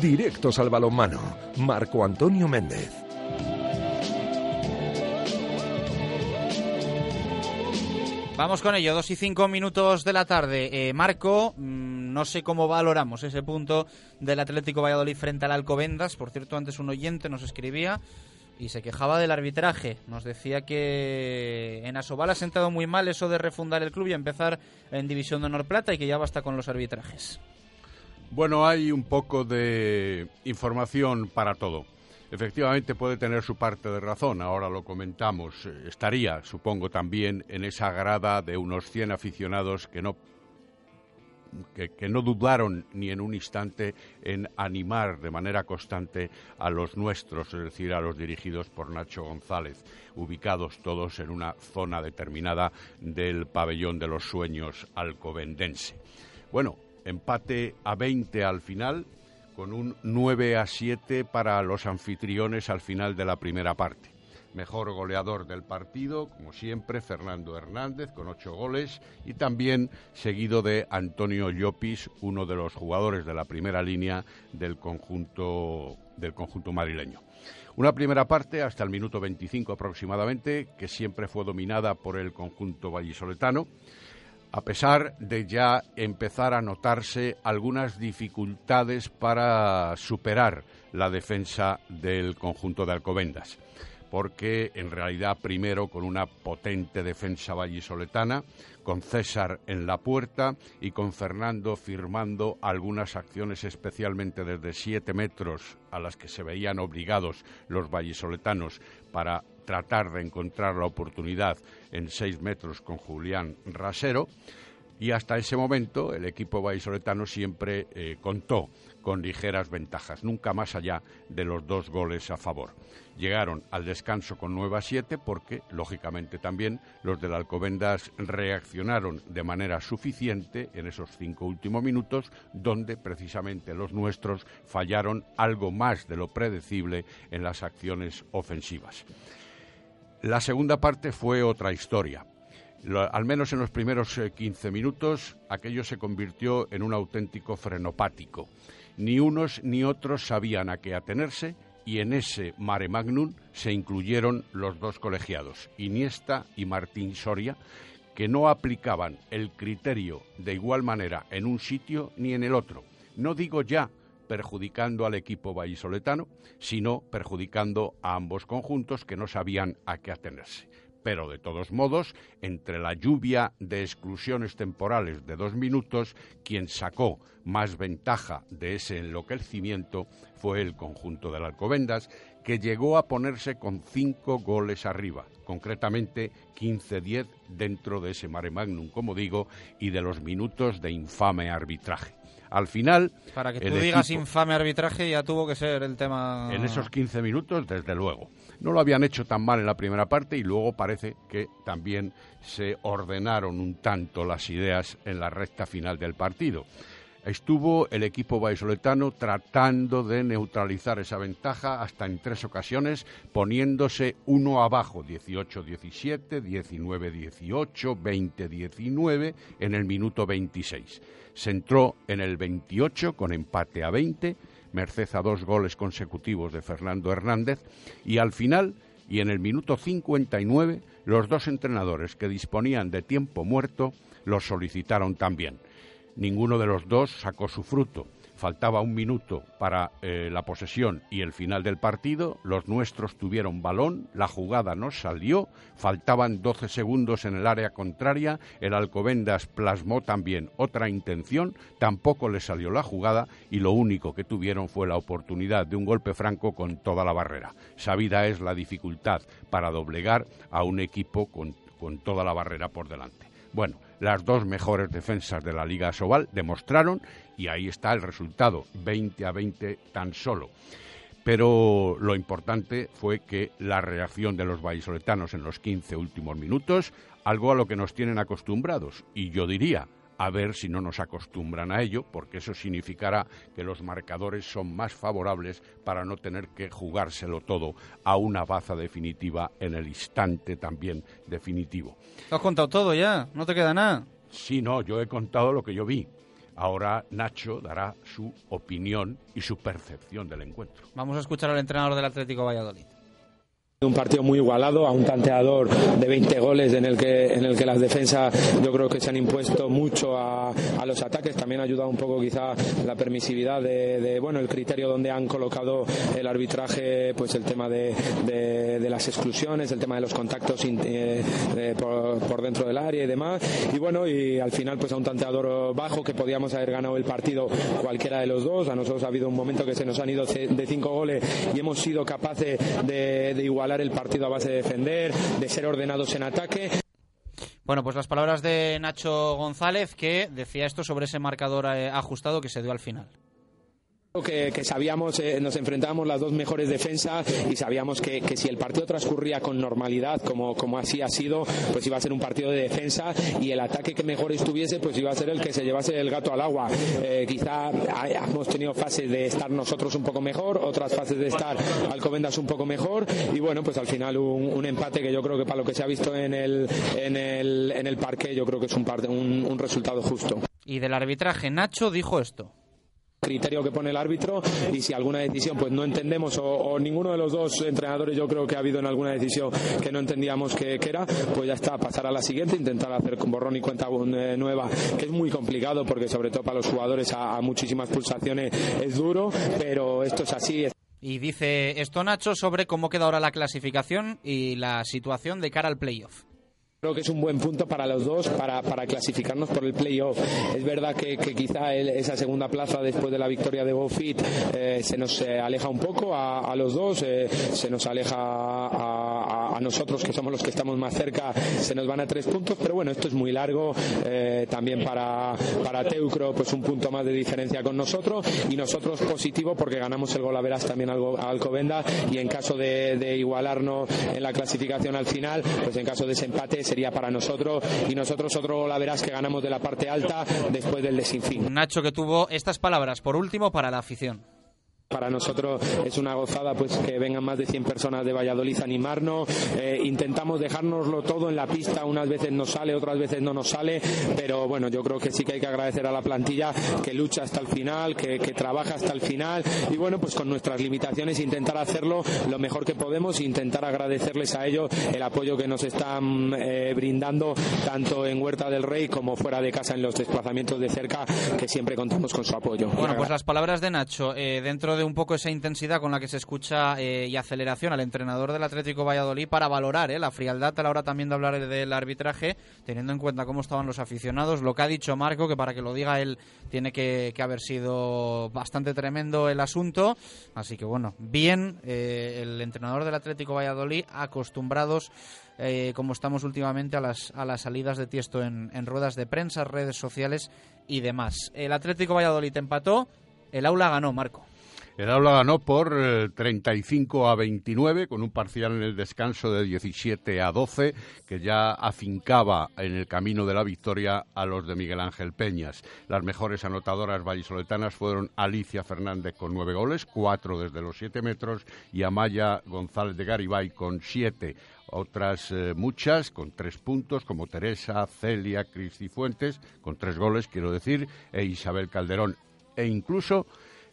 Directos al balonmano. Marco Antonio Méndez. Vamos con ello, dos y cinco minutos de la tarde. Eh, Marco, mm, no sé cómo valoramos ese punto del Atlético Valladolid frente al Alcobendas. Por cierto, antes un oyente nos escribía y se quejaba del arbitraje. Nos decía que en Asobal ha sentado muy mal eso de refundar el club y empezar en División de Honor Plata y que ya basta con los arbitrajes. Bueno, hay un poco de información para todo. Efectivamente puede tener su parte de razón, ahora lo comentamos. Eh, estaría, supongo, también en esa grada de unos 100 aficionados que no que, no dudaron ni en un instante en animar de manera constante a los nuestros, es decir, a los dirigidos por Nacho González, ubicados todos en una zona determinada del pabellón de los sueños alcobendense. Bueno, empate a 20 al final, con un 9 a 7 para los anfitriones al final de la primera parte. Mejor goleador del partido, como siempre, Fernando Hernández con ocho goles y también seguido de Antonio Llopis, uno de los jugadores de la primera línea del conjunto, del conjunto madrileño. Una primera parte hasta el minuto 25 aproximadamente, que siempre fue dominada por el conjunto vallisoletano a pesar de ya empezar a notarse algunas dificultades para superar la defensa del conjunto de Alcobendas. Porque en realidad primero con una potente defensa vallisoletana, con César en la puerta y con Fernando firmando algunas acciones especialmente desde siete metros a las que se veían obligados los vallisoletanos para tratar de encontrar la oportunidad en seis metros con Julián Rasero. Y hasta ese momento el equipo vallisoletano siempre eh, contó con ligeras ventajas, nunca más allá de los dos goles a favor. Llegaron al descanso con 9 a 7 porque, lógicamente también, los del Alcobendas reaccionaron de manera suficiente en esos cinco últimos minutos, donde precisamente los nuestros fallaron algo más de lo predecible en las acciones ofensivas. La segunda parte fue otra historia. al menos en los primeros 15 eh, minutos, aquello se convirtió en un auténtico frenopático. Ni unos ni otros sabían a qué atenerse y en ese mare magnum se incluyeron los dos colegiados, Iniesta y Martín Soria, que no aplicaban el criterio de igual manera en un sitio ni en el otro. No digo ya perjudicando al equipo vallisoletano, sino perjudicando a ambos conjuntos que no sabían a qué atenerse pero de todos modos, entre la lluvia de exclusiones temporales de dos minutos, quien sacó más ventaja de ese enloquecimiento fue el conjunto del Alcobendas, que llegó a ponerse con cinco goles arriba, concretamente 15-10 dentro de ese mare magnum, como digo, y de los minutos de infame arbitraje. Al final. Para que tú digas infame arbitraje, ya tuvo que ser el tema. En esos 15 minutos, desde luego. No lo habían hecho tan mal en la primera parte y luego parece que también se ordenaron un tanto las ideas en la recta final del partido. Estuvo el equipo vallisoletano tratando de neutralizar esa ventaja hasta en tres ocasiones, poniéndose uno abajo, 18-17, 19-18, 20-19, en el minuto 26. Se entró en el 28 con empate a 20, merced a dos goles consecutivos de Fernando Hernández, y al final, y en el minuto 59, los dos entrenadores que disponían de tiempo muerto los solicitaron también ninguno de los dos sacó su fruto. Faltaba un minuto para eh, la posesión y el final del partido. Los nuestros tuvieron balón, la jugada no salió, faltaban 12 segundos en el área contraria. El Alcobendas plasmó también otra intención, tampoco le salió la jugada y lo único que tuvieron fue la oportunidad de un golpe franco con toda la barrera. Sabida es la dificultad para doblegar a un equipo con toda la barrera por delante. Bueno, las dos mejores defensas de la Liga Sobal demostraron y ahí está el resultado, 20 a 20 tan solo. Pero lo importante fue que la reacción de los vallisoletanos en los 15 últimos minutos, algo a lo que nos tienen acostumbrados, y yo diría, a ver si no nos acostumbran a ello, porque eso significará que los marcadores son más favorables para no tener que jugárselo todo a una baza definitiva en el instante también definitivo. ¿Lo has contado todo ya? ¿No te queda nada? Sí, no, yo he contado lo que yo vi. Ahora Nacho dará su opinión y su percepción del encuentro. Vamos a escuchar al entrenador del Atlético Valladolid. Un partido muy igualado, a un tanteador de 20 goles en el que en el que las defensas yo creo que se han impuesto mucho a, los ataques. También ha ayudado un poco quizá la permisividad de, bueno el criterio donde han colocado el arbitraje, pues el tema de, las exclusiones, el tema de los contactos eh, por, dentro del área y demás. Y bueno y al final pues a un tanteador bajo que podíamos haber ganado el partido cualquiera de los dos. A nosotros ha habido un momento que se nos han ido de cinco goles y hemos sido capaces de, de igualar el partido a base de defender, de ser ordenados en ataque. Bueno, pues las palabras de Nacho González que decía esto sobre ese marcador eh, ajustado que se dio al final. Que, sabíamos, eh, nos enfrentábamos las dos mejores defensas y sabíamos que, si el partido transcurría con normalidad, como, como así ha sido, pues iba a ser un partido de defensa y el ataque que mejor estuviese, pues iba a ser el que se llevase el gato al agua. Eh, quizá hemos tenido fases de estar nosotros un poco mejor, otras fases de estar Alcobendas un poco mejor y bueno, pues al final un, empate que yo creo que para lo que se ha visto en el, en el, en el parque, yo creo que es un, un, un resultado justo. Y del arbitraje, Nacho dijo esto criterio que pone el árbitro y si alguna decisión pues no entendemos o, ninguno de los dos entrenadores yo creo que ha habido en alguna decisión que no entendíamos que, era pues ya está pasar a la siguiente intentar hacer con borrón y cuenta eh, nueva que es muy complicado porque sobre todo para los jugadores a, muchísimas pulsaciones es duro pero esto es así y dice esto Nacho sobre cómo queda ahora la clasificación y la situación de cara al playoff Creo que es un buen punto para los dos para, clasificarnos por el playoff. Es verdad que, quizá esa segunda plaza después de la victoria de Bofit eh, se nos eh, aleja un poco a, los dos, eh, se nos aleja a, nosotros que somos los que estamos más cerca, se nos van a tres puntos, pero bueno, esto es muy largo. también para, para Teucro, pues un punto más de diferencia con nosotros y nosotros positivo porque ganamos el gol a veras también al, Alcobenda y en caso de, igualarnos en la clasificación al final, pues en caso de ese empate sería para nosotros y nosotros otro la verás que ganamos de la parte alta después del desinfín. Nacho que tuvo estas palabras por último para la afición. Para nosotros es una gozada pues que vengan más de 100 personas de Valladolid a animarnos. Eh, intentamos dejárnoslo todo en la pista, unas veces nos sale, otras veces no nos sale, pero bueno, yo creo que sí que hay que agradecer a la plantilla que lucha hasta el final, que, trabaja hasta el final y bueno, pues con nuestras limitaciones intentar hacerlo lo mejor que podemos e intentar agradecerles a ellos el apoyo que nos están eh, brindando tanto en Huerta del Rey como fuera de casa en los desplazamientos de cerca, que siempre contamos con su apoyo. Bueno, pues las palabras de Nacho, eh, dentro de un poco esa intensidad con la que se escucha eh, y aceleración al entrenador del Atlético Valladolid para valorar eh, la frialdad a la hora también de hablar del arbitraje, teniendo en cuenta cómo estaban los aficionados. Lo que ha dicho Marco, que para que lo diga él tiene que, haber sido bastante tremendo el asunto. Así que bueno, bien eh, el entrenador del Atlético Valladolid, acostumbrados como estamos últimamente a las, a las salidas de Tiesto en, en ruedas de prensa, redes sociales y demás. El Atlético Valladolid empató, el aula ganó, Marco. El aula ganó por 35 eh, a 29, con un parcial en el descanso de 17 a 12, que ya afincaba en el camino de la victoria a los de Miguel Ángel Peñas. Las mejores anotadoras vallisoletanas fueron Alicia Fernández con nueve goles, cuatro desde los siete metros, y Amaya González de Garibay con siete otras eh, muchas con tres puntos, como Teresa, Celia, Cristi Fuentes, con tres goles, quiero decir, e Isabel Calderón, e incluso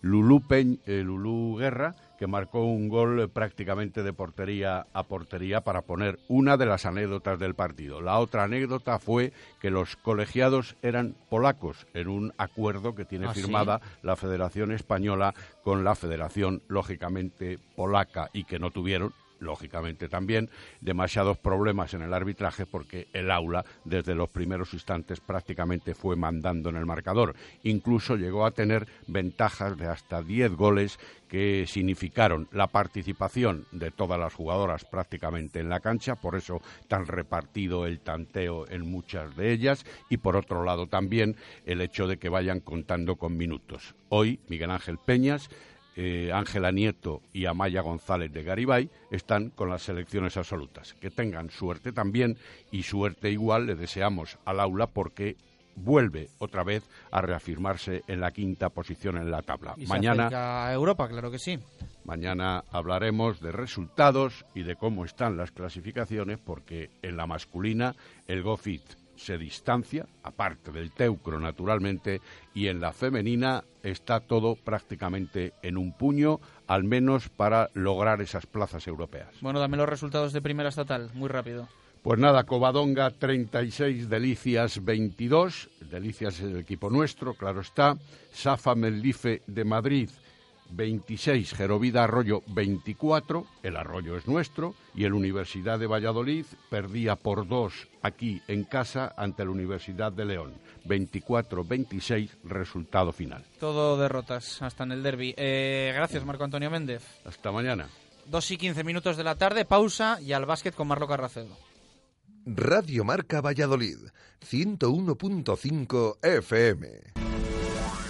Lulú, Peñ, eh, Lulú Guerra, que marcó un gol prácticamente de portería a portería para poner una de las anécdotas del partido. La otra anécdota fue que los colegiados eran polacos en un acuerdo que tiene ¿Ah, firmada la Federación Española con la Federación, lógicamente, polaca y que no tuvieron lógicamente también, demasiados problemas en el arbitraje porque el aula desde los primeros instantes prácticamente fue mandando en el marcador. Incluso llegó a tener ventajas de hasta 10 goles que significaron la participación de todas las jugadoras prácticamente en la cancha, por eso tan repartido el tanteo en muchas de ellas, y por otro lado también el hecho de que vayan contando con minutos. Hoy Miguel Ángel Peñas eh, Ángela Nieto y Amaya González de Garibay están con las selecciones absolutas. Que tengan suerte también y suerte igual le deseamos al aula porque vuelve otra vez a reafirmarse en la quinta posición en la tabla. mañana a Europa, claro que sí. Mañana hablaremos de resultados y de cómo están las clasificaciones porque en la masculina el GoFit se distancia, aparte del teucro naturalmente, y en la femenina está todo prácticamente en un puño, al menos para lograr esas plazas europeas. Bueno, dame los resultados de primera estatal, muy rápido. Pues nada, Covadonga 36, Delicias 22, Delicias es el equipo nuestro, claro está, Safa Mellife de Madrid 26, Gerovida Arroyo 24, el Arroyo es nuestro, y el Universidad de Valladolid perdía por dos aquí en casa ante la Universidad de León. 24-26, resultado final. Todo derrotas hasta en el derby. Eh, gracias, Marco Antonio Méndez. Hasta mañana. 2 y 15 minutos de la tarde, pausa y al básquet con Marlo Carracedo. Radio Marca Valladolid, 101.5 FM.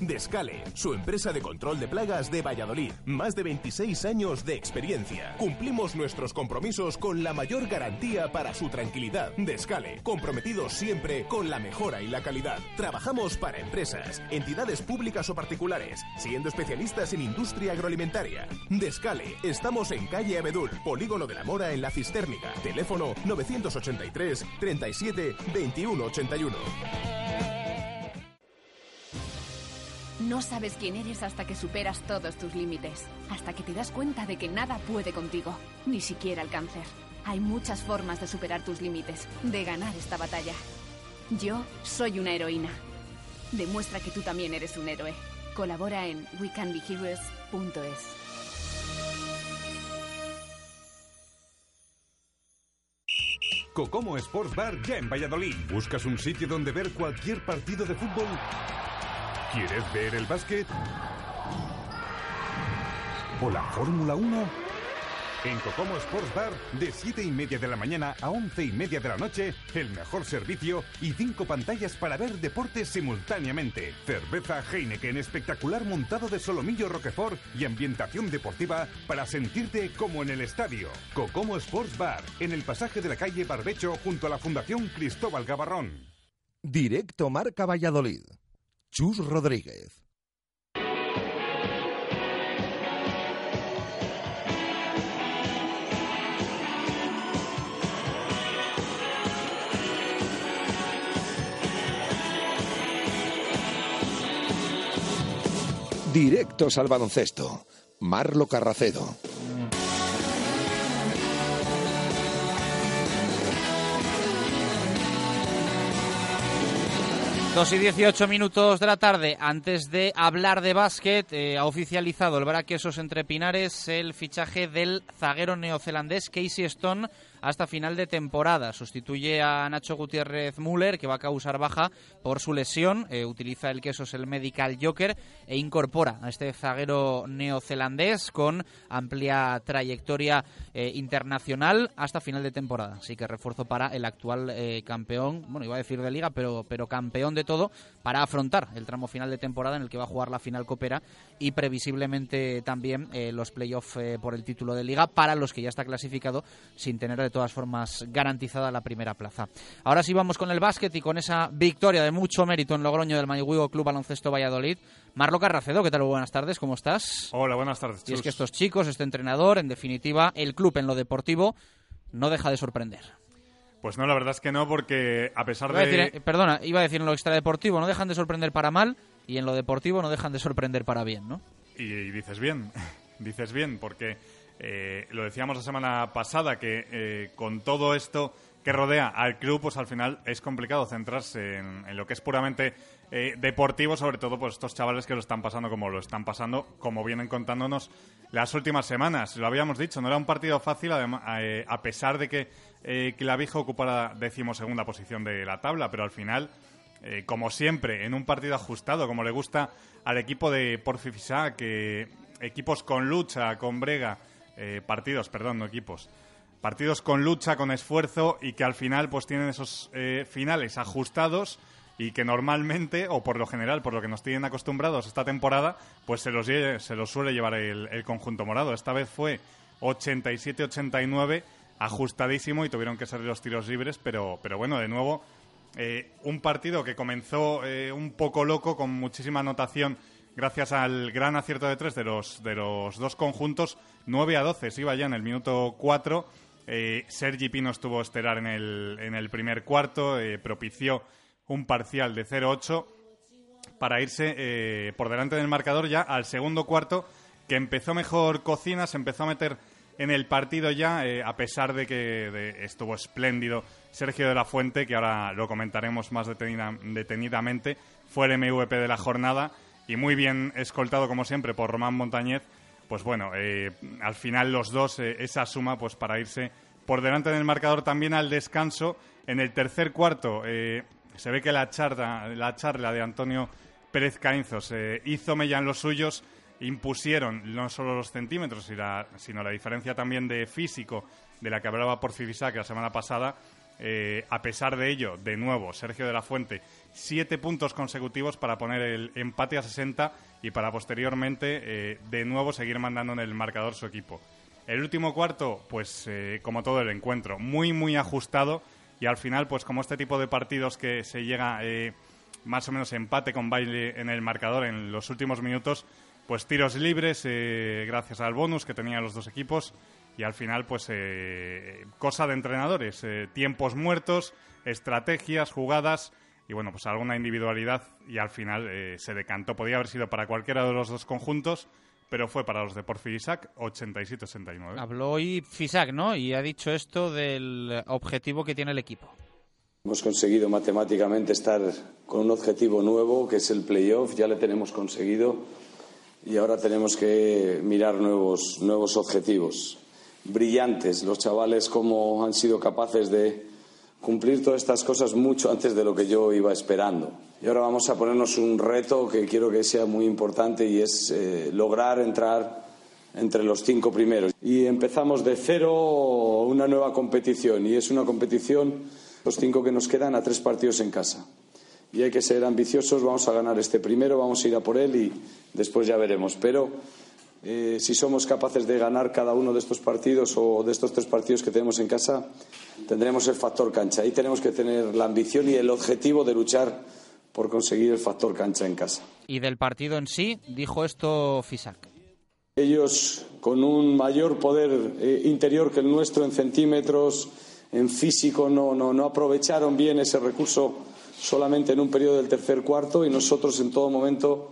Descale, su empresa de control de plagas de Valladolid. Más de 26 años de experiencia. Cumplimos nuestros compromisos con la mayor garantía para su tranquilidad. Descale, comprometidos siempre con la mejora y la calidad. Trabajamos para empresas, entidades públicas o particulares, siendo especialistas en industria agroalimentaria. Descale, estamos en calle Abedul, Polígono de la Mora en la Cistérnica. Teléfono 983 37 21 81. No sabes quién eres hasta que superas todos tus límites, hasta que te das cuenta de que nada puede contigo, ni siquiera el cáncer. Hay muchas formas de superar tus límites, de ganar esta batalla. Yo soy una heroína. Demuestra que tú también eres un héroe. Colabora en wecanbeheroes.es. Cocomo Sports Bar ya en Valladolid. ¿Buscas un sitio donde ver cualquier partido de fútbol? ¿Quieres ver el básquet? o la Fórmula 1? En Cocomo Sports Bar, de 7 y media de la mañana a 11 y media de la noche, el mejor servicio y cinco pantallas para ver deportes simultáneamente. Cerveza Heineken espectacular montado de solomillo Roquefort y ambientación deportiva para sentirte como en el estadio. Cocomo Sports Bar, en el pasaje de la calle Barbecho junto a la Fundación Cristóbal Gavarrón. Directo Marca Valladolid. Chus Rodríguez. Directos al baloncesto. Marlo Carracedo. Dos y 18 minutos de la tarde. Antes de hablar de básquet, eh, ha oficializado el Braquesos entre Pinares el fichaje del zaguero neozelandés Casey Stone hasta final de temporada. Sustituye a Nacho Gutiérrez Müller, que va a causar baja por su lesión. Eh, utiliza el queso el Medical Joker e incorpora a este zaguero neozelandés con amplia trayectoria eh, internacional hasta final de temporada. Así que refuerzo para el actual eh, campeón, bueno, iba a decir de liga, pero, pero campeón de todo, para afrontar el tramo final de temporada en el que va a jugar la final Copera y previsiblemente también los playoffs por el título de liga para los que ya está clasificado sin tener de todas formas garantizada la primera plaza. Ahora sí vamos con el básquet y con esa victoria de mucho mérito en Logroño del Mayhuigo Club Baloncesto Valladolid. Marlo Carracedo, ¿qué tal? Buenas tardes, ¿cómo estás? Hola, buenas tardes. Y es que estos chicos, este entrenador, en definitiva, el club en lo deportivo no deja de sorprender. Pues no, la verdad es que no, porque a pesar de... Eh, perdona, iba a decir en lo extradeportivo no dejan de sorprender para mal y en lo deportivo no dejan de sorprender para bien, ¿no? y dices bien, *laughs* dices bien, porque eh, lo decíamos la semana pasada que eh, con todo esto que rodea al club, pues al final es complicado centrarse en, lo que es puramente eh, deportivo, sobre todo pues estos chavales que lo están pasando como lo están pasando, como vienen contándonos las últimas semanas. Lo habíamos dicho, no era un partido fácil, a pesar de que Clavijo ocupa la decimosegunda posición de la tabla, pero al final, como siempre, en un partido ajustado, como le gusta al equipo de Porfifisa, que equipos con lucha, con brega, eh, partidos, perdón, no equipos, partidos con lucha, con esfuerzo y que al final pues tienen esos eh, finales ajustados y que normalmente, o por lo general, por lo que nos tienen acostumbrados esta temporada, pues se los, se los suele llevar el, conjunto morado. Esta vez fue 87-89, ajustadísimo y tuvieron que ser los tiros libres, pero, pero bueno, de nuevo, eh, un partido que comenzó un poco loco, con muchísima anotación gracias al gran acierto de tres de los, de los dos conjuntos, 9 a 12 se iba ya en el minuto 4. Eh, Sergi Pino estuvo estelar en el, en el primer cuarto, eh, propició un parcial de 0-8 para irse eh, por delante del marcador ya al segundo cuarto, que empezó mejor Cocina, se empezó a meter en el partido ya, a pesar de que estuvo espléndido Sergio de la Fuente, que ahora lo comentaremos más detenidamente, fue el MVP de la jornada y muy bien escoltado como siempre por Román Montañez, pues bueno, eh, al final los dos, eh, esa suma pues para irse por delante del marcador también al descanso. En el tercer cuarto eh, se ve que la charla, la charla de Antonio Pérez Caínzos hizo mella en los suyos, impusieron no solo los centímetros, sino la diferencia también de físico de la que hablaba por Fibisac la semana pasada. A pesar de ello, de nuevo, Sergio de la Fuente siete puntos consecutivos para poner el empate a 60 y para posteriormente eh, de nuevo seguir mandando en el marcador su equipo. El último cuarto, pues eh, como todo el encuentro, muy muy ajustado y al final, pues como este tipo de partidos que se llega eh, más o menos empate con baile en el marcador en los últimos minutos, pues tiros libres gracias al bonus que tenían los dos equipos y al final, pues cosa de entrenadores, tiempos muertos, estrategias, jugadas y bueno, pues alguna individualidad y al final eh, se decantó. Podía haber sido para cualquiera de los dos conjuntos, pero fue para los de Porfi Isaac 87-89. Habló hoy Fisac, ¿no? Y ha dicho esto del objetivo que tiene el equipo. Hemos conseguido matemáticamente estar con un objetivo nuevo, que es el playoff, ya le tenemos conseguido y ahora tenemos que mirar nuevos, nuevos objetivos. Brillantes, los chavales como han sido capaces de cumplir todas estas cosas mucho antes de lo que yo iba esperando. Y ahora vamos a ponernos un reto que quiero que sea muy importante y es eh, lograr entrar entre los cinco primeros. Y empezamos de cero una nueva competición y es una competición, los cinco que nos quedan, a tres partidos en casa. Y hay que ser ambiciosos, vamos a ganar este primero, vamos a ir a por él y después ya veremos. Pero eh, si somos capaces de ganar cada uno de estos partidos o de estos tres partidos que tenemos en casa, tendremos el factor cancha. Ahí tenemos que tener la ambición y el objetivo de luchar por conseguir el factor cancha en casa. Y del partido en sí, dijo esto Fisac. Ellos, con un mayor poder eh, interior que el nuestro en centímetros, en físico, no, no, no aprovecharon bien ese recurso solamente en un periodo del tercer cuarto y nosotros en todo momento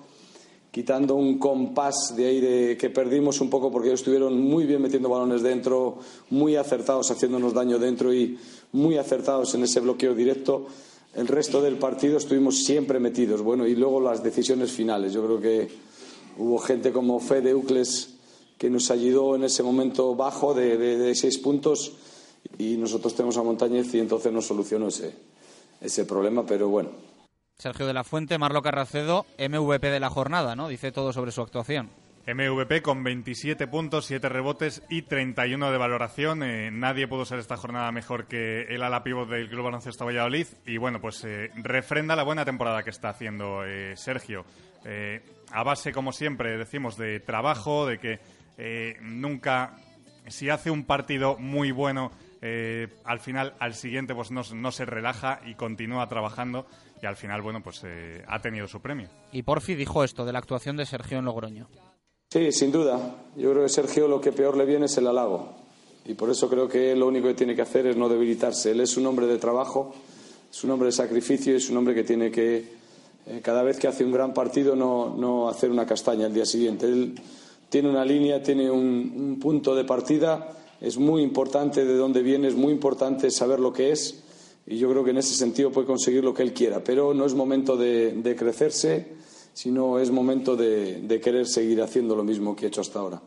quitando un compás de de, que perdimos un poco porque ellos estuvieron muy bien metiendo balones dentro, muy acertados haciéndonos daño dentro y muy acertados en ese bloqueo directo. El resto del partido estuvimos siempre metidos. Bueno, y luego las decisiones finales. Yo creo que Hubo gente como Fede Ucles que nos ayudó en ese momento bajo de, seis puntos y nosotros tenemos a Montañez y entonces nos solucionó ese, ese problema, pero bueno. Sergio de la Fuente, Marlo Carracedo, MVP de la jornada, ¿no? Dice todo sobre su actuación. MVP con 27 puntos, 7 rebotes y 31 de valoración. Eh, nadie pudo ser esta jornada mejor que el ala pívot del Club Baloncesto Valladolid. Y bueno, pues eh, refrenda la buena temporada que está haciendo eh, Sergio. a base, como siempre, decimos, de trabajo, de que nunca, si hace un partido muy bueno, al final, al siguiente, pues no, no, se relaja y continúa trabajando. Y al final, bueno, pues ha tenido su premio. Y Porfi dijo esto de la actuación de Sergio en Logroño. Sí, sin duda. Yo creo que Sergio lo que peor le viene es el halago. Y por eso creo que lo único que tiene que hacer es no debilitarse. Él es un hombre de trabajo, es un hombre de sacrificio y es un hombre que tiene que, eh, cada vez que hace un gran partido, no, no, hacer una castaña el día siguiente. Él tiene una línea, tiene un, un, punto de partida. Es muy importante de dónde viene, es muy importante saber lo que es. Y yo creo que en ese sentido puede conseguir lo que él quiera. Pero no es momento de, crecerse sino es momento de, querer seguir haciendo lo mismo que he hecho hasta ahora.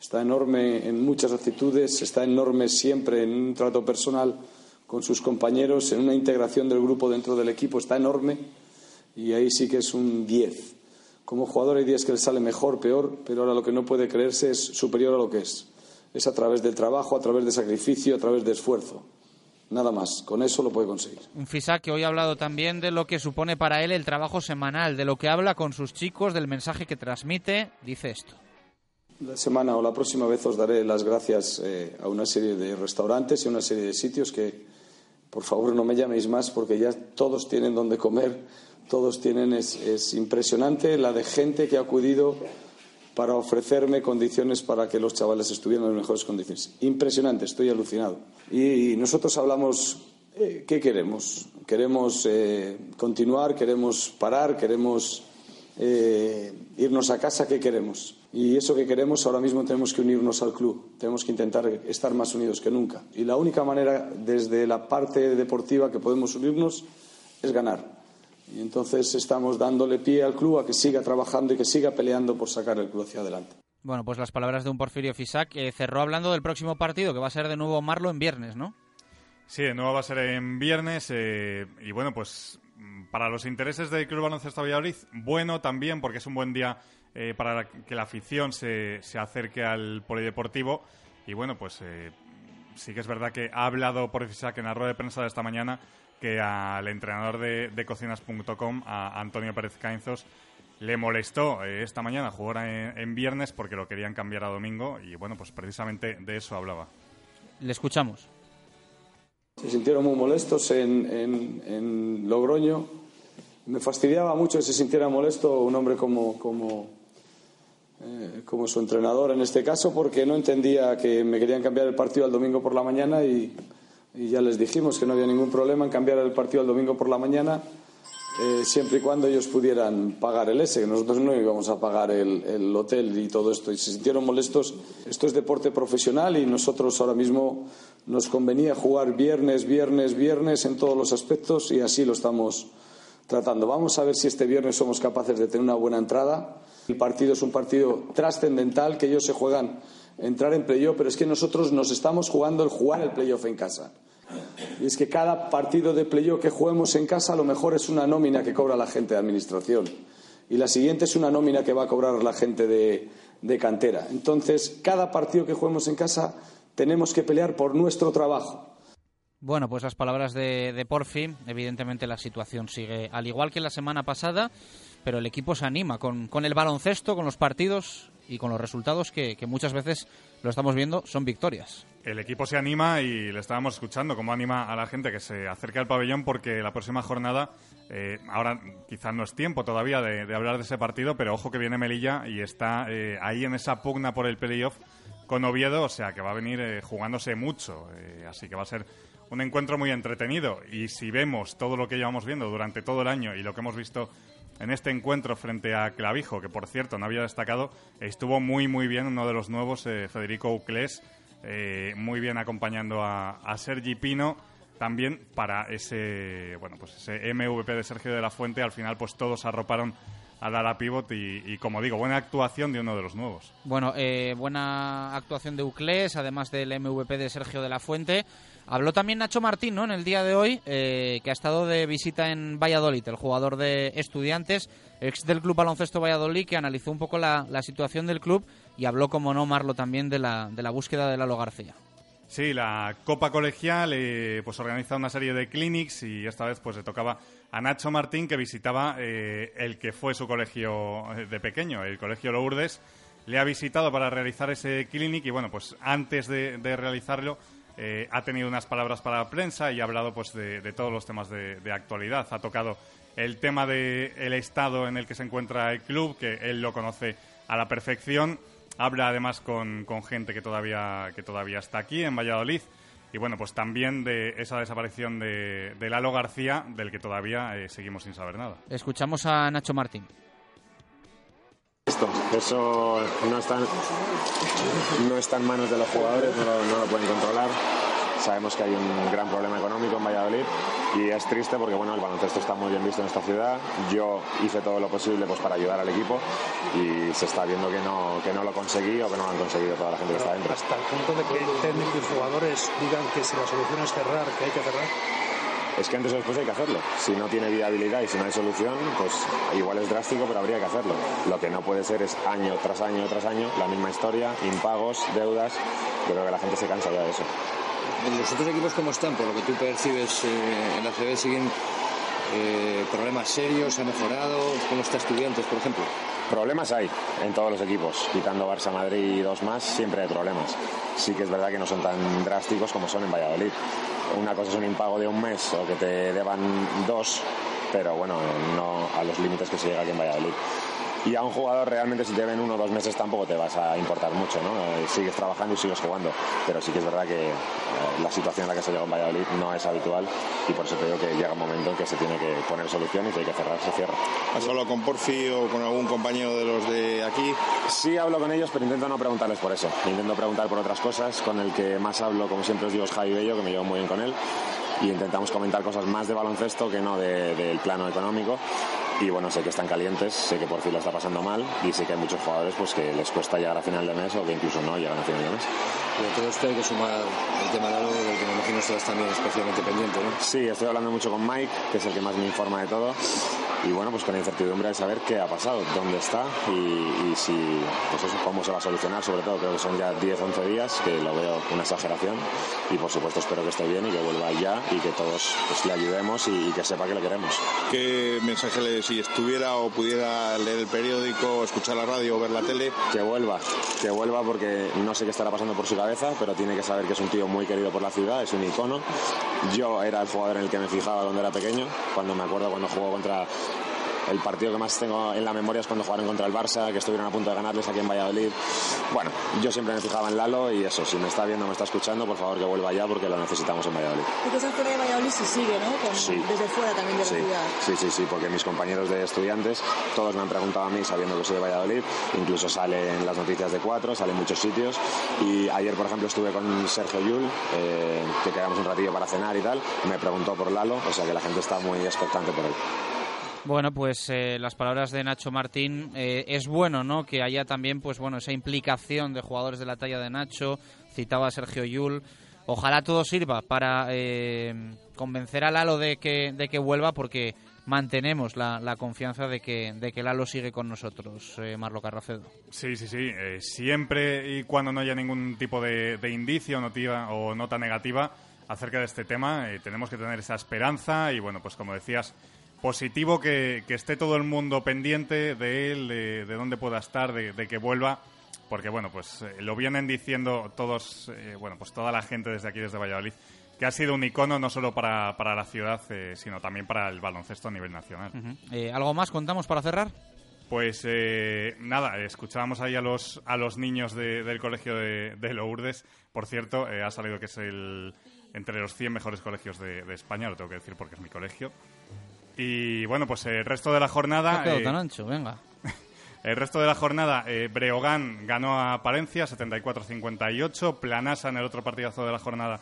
Está enorme en muchas actitudes, está enorme siempre en un trato personal con sus compañeros, en una integración del grupo dentro del equipo, está enorme y ahí sí que es un 10. Como jugador hay días que le sale mejor, peor, pero ahora lo que no puede creerse es superior a lo que es. Es a través del trabajo, a través de sacrificio, a través de esfuerzo. Nada más, con eso lo puede conseguir. Un FISA que hoy ha hablado también de lo que supone para él el trabajo semanal, de lo que habla con sus chicos, del mensaje que transmite. Dice esto. La semana o la próxima vez os daré las gracias eh, a una serie de restaurantes y a una serie de sitios que, por favor, no me llaméis más porque ya todos tienen donde comer, todos tienen. Es, es impresionante la de gente que ha acudido para ofrecerme condiciones para que los chavales estuvieran en las mejores condiciones. Impresionante, estoy alucinado. Y, nosotros hablamos, eh, ¿qué queremos? ¿Queremos eh, continuar? ¿Queremos parar? ¿Queremos eh, irnos a casa? ¿Qué queremos? Y eso que queremos ahora mismo tenemos que unirnos al club, tenemos que intentar estar más unidos que nunca. Y la única manera desde la parte deportiva que podemos unirnos es ganar y entonces estamos dándole pie al club a que siga trabajando y que siga peleando por sacar el club hacia adelante. Bueno, pues las palabras de un Porfirio Fisac que cerró hablando del próximo partido, que va a ser de nuevo Marlo en viernes, ¿no? Sí, de nuevo va a ser en viernes. Eh, y bueno, pues para los intereses del Club Baloncesto Valladolid, bueno también, porque es un buen día eh, para que la afición se, se, acerque al polideportivo. Y bueno, pues eh, sí que es verdad que ha hablado por Fisac en la rueda de prensa de esta mañana que al entrenador de, cocinas.com, a Antonio Pérez Cainzos, le molestó eh, esta mañana jugar en, viernes porque lo querían cambiar a domingo y bueno, pues precisamente de eso hablaba. Le escuchamos. Se sintieron muy molestos en, en, Logroño. Me fastidiaba mucho que se sintiera molesto un hombre como, como, eh, como su entrenador en este caso porque no entendía que me querían cambiar el partido al domingo por la mañana y y ya les dijimos que no había ningún problema en cambiar el partido al domingo por la mañana, eh, siempre y cuando ellos pudieran pagar el S, nosotros no íbamos a pagar el, el, hotel y todo esto, y se sintieron molestos. Esto es deporte profesional y nosotros ahora mismo nos convenía jugar viernes, viernes, viernes en todos los aspectos y así lo estamos tratando. Vamos a ver si este viernes somos capaces de tener una buena entrada. El partido es un partido trascendental que ellos se juegan entrar en playoff, pero es que nosotros nos estamos jugando el jugar el playoff en casa. Y es que cada partido de playoff que juguemos en casa a lo mejor es una nómina que cobra la gente de administración. y la siguiente es una nómina que va a cobrar la gente de, de cantera. Entonces, cada partido que juguemos en casa tenemos que pelear por nuestro trabajo. Bueno, pues las palabras de, de Porfi, evidentemente la situación sigue al igual que la semana pasada, pero el equipo se anima con, con el baloncesto, con los partidos y con los resultados que, muchas veces lo estamos viendo son victorias. El equipo se anima y le estábamos escuchando cómo anima a la gente que se acerque al pabellón porque la próxima jornada, eh, ahora quizás no es tiempo todavía de, hablar de ese partido, pero ojo que viene Melilla y está eh, ahí en esa pugna por el playoff con Oviedo, o sea que va a venir eh, jugándose mucho, así que va a ser un encuentro muy entretenido y si vemos todo lo que llevamos viendo durante todo el año y lo que hemos visto en este encuentro frente a Clavijo, que por cierto no había destacado, estuvo muy muy bien uno de los nuevos, eh, Federico Uclés, eh, muy bien acompañando a, a, Sergi Pino, también para ese bueno pues ese MVP de Sergio de la Fuente, al final pues todos arroparon al ala pivot y, y, como digo, buena actuación de uno de los nuevos. Bueno, eh, buena actuación de Uclés, además del MVP de Sergio de la Fuente. Habló también Nacho Martín, ¿no? En el día de hoy, eh, que ha estado de visita en Valladolid, el jugador de Estudiantes, ex del Club Baloncesto Valladolid, que analizó un poco la, situación del club y habló, como no, Marlo, también de la, de la búsqueda de Lalo García. Sí, la Copa Colegial eh, pues organiza una serie de clinics y esta vez pues le tocaba a Nacho Martín que visitaba eh, el que fue su colegio de pequeño, el Colegio Lourdes. Le ha visitado para realizar ese clinic y bueno, pues antes de realizarlo eh, ha tenido unas palabras para la prensa y ha hablado pues de, de todos los temas de, de, actualidad. Ha tocado el tema del el estado en el que se encuentra el club, que él lo conoce a la perfección Habla además con, con gente que todavía, que todavía está aquí en Valladolid. Y bueno, pues también de esa desaparición de, de Lalo García, del que todavía eh, seguimos sin saber nada. Escuchamos a Nacho Martín. Esto, eso no está, no está en manos de los jugadores, no lo, no pueden controlar. Sabemos que hay un gran problema económico en Valladolid y es triste porque bueno, el baloncesto está muy bien visto en esta ciudad. Yo hice todo lo posible pues, para ayudar al equipo y se está viendo que no, que no lo conseguí o que no lo han conseguido toda la gente que está dentro. Hasta el punto de que el técnico y jugadores digan que si la solución es cerrar, que hay que cerrar. Es que antes o después hay que hacerlo. Si no tiene viabilidad y si no hay solución, pues igual es drástico, pero habría que hacerlo. Lo que no puede ser es año tras año tras año la misma historia, impagos, deudas. Yo creo que la gente se cansa ya de eso. ¿Los otros equipos cómo están? Por lo que tú percibes eh, en la CB, ¿siguen eh, problemas serios? ¿Ha mejorado? ¿Cómo está Estudiantes, por ejemplo? Problemas hay en todos los equipos. Quitando Barça, Madrid y dos más, siempre hay problemas. Sí que es verdad que no son tan drásticos como son en Valladolid. Una cosa es un impago de un mes o que te deban dos, pero bueno, no a los límites que se llega aquí en Valladolid. Y a un jugador realmente si te ven uno o dos meses tampoco te vas a importar mucho, ¿no? Eh, sigues trabajando y sigues jugando. Pero sí que es verdad que eh, la situación en la que se llega en Valladolid no es habitual y por eso te digo que llega un momento en que se tiene que poner solución y si hay que cerrar, se cierra. ¿Has hablado con Porfi o con algún compañero de los de aquí? Sí hablo con ellos, pero intento no preguntarles por eso. Intento preguntar por otras cosas. Con el que más hablo, como siempre os digo, es Javi Bello, que me llevo muy bien con él. Y intentamos comentar cosas más de baloncesto que no de, del plano económico y bueno, sé que están calientes, sé que por fin lo está pasando mal y sé que hay muchos jugadores pues que les cuesta llegar a final de mes o que incluso no llegan a final de mes. Pero todo esto hay que sumar el tema de algo del que me imagino estás también especialmente pendiente, ¿no? Sí, estoy hablando mucho con Mike, que es el que más me informa de todo y bueno, pues con la incertidumbre de saber qué ha pasado, dónde está y, y si, pues eso, cómo se va a solucionar, sobre todo creo que son ya 10, 11 días, que lo veo una exageración y por supuesto espero que esté bien y que vuelva ya y que todos pues, le ayudemos y, y que sepa que le queremos. ¿Qué mensaje le si estuviera o pudiera leer el periódico, escuchar la radio o ver la tele? Que vuelva, que vuelva porque no sé qué estará pasando por su cabeza, pero tiene que saber que es un tío muy querido por la ciudad, es un icono. Yo era el jugador en el que me fijaba cuando era pequeño, cuando me acuerdo cuando jugó contra el partido que más tengo en la memoria es cuando jugaron contra el Barça, que estuvieron a punto de ganarles aquí en Valladolid. Bueno, yo siempre me fijaba en Lalo y eso, si me está viendo, me está escuchando, por favor que vuelva ya porque lo necesitamos en Valladolid. Y cosas fuera de Valladolid se sigue, ¿no? Con, Sí. Desde fuera también de Sí, la ciudad. sí, sí, sí, porque mis compañeros de estudiantes, todos me han preguntado a mí sabiendo que soy de Valladolid, incluso sale en las noticias de cuatro, sale en muchos sitios. Y ayer, por ejemplo, estuve con Sergio Yul, eh, que quedamos un ratillo para cenar y tal, me preguntó por Lalo, o sea que la gente está muy expectante por él. Bueno, pues eh, las palabras de Nacho Martín eh, es bueno, ¿no? Que haya también, pues bueno, esa implicación de jugadores de la talla de Nacho. Citaba a Sergio Yul. Ojalá todo sirva para eh, convencer a Lalo de que, de que vuelva, porque mantenemos la, la confianza de que, de que Lalo sigue con nosotros, eh, Marlo Carracedo. Sí, sí, sí. Eh, siempre y cuando no haya ningún tipo de, de indicio notiva, o nota negativa acerca de este tema, eh, tenemos que tener esa esperanza y, bueno, pues como decías, positivo que, que esté todo el mundo pendiente de él, de, de dónde pueda estar, de, de que vuelva porque bueno, pues eh, lo vienen diciendo todos, eh, bueno, pues toda la gente desde aquí, desde Valladolid, que ha sido un icono no solo para, para la ciudad, eh, sino también para el baloncesto a nivel nacional. Ujú. Eh, ¿Algo más contamos para cerrar? Pues eh, nada, escuchábamos ahí a los, a los niños de- del colegio de, de Lourdes. Por cierto, eh, ha salido que es el entre los 100 mejores colegios de, de España, lo tengo que decir porque es mi colegio. Y bueno, pues el resto de la jornada... No quedó eh, tan ancho, venga. *laughs* el resto de la jornada, eh, Breogán ganó a Palencia 74-58. Planasa en el otro partidazo de la jornada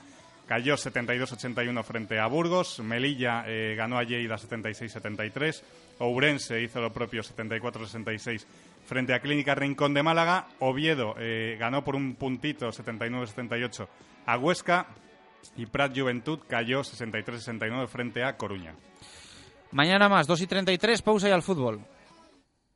cayó 72-81 frente a Burgos. Melilla eh, ganó a Lleida 76-73. Ourense hizo lo propio 74-66 frente a Clínica Rincón de Málaga. Oviedo eh, ganó por un puntito 79-78 a Huesca. Y Prat Juventud cayó 63-69 frente a Coruña. Mañana más, 2 y 33, pausa y al fútbol.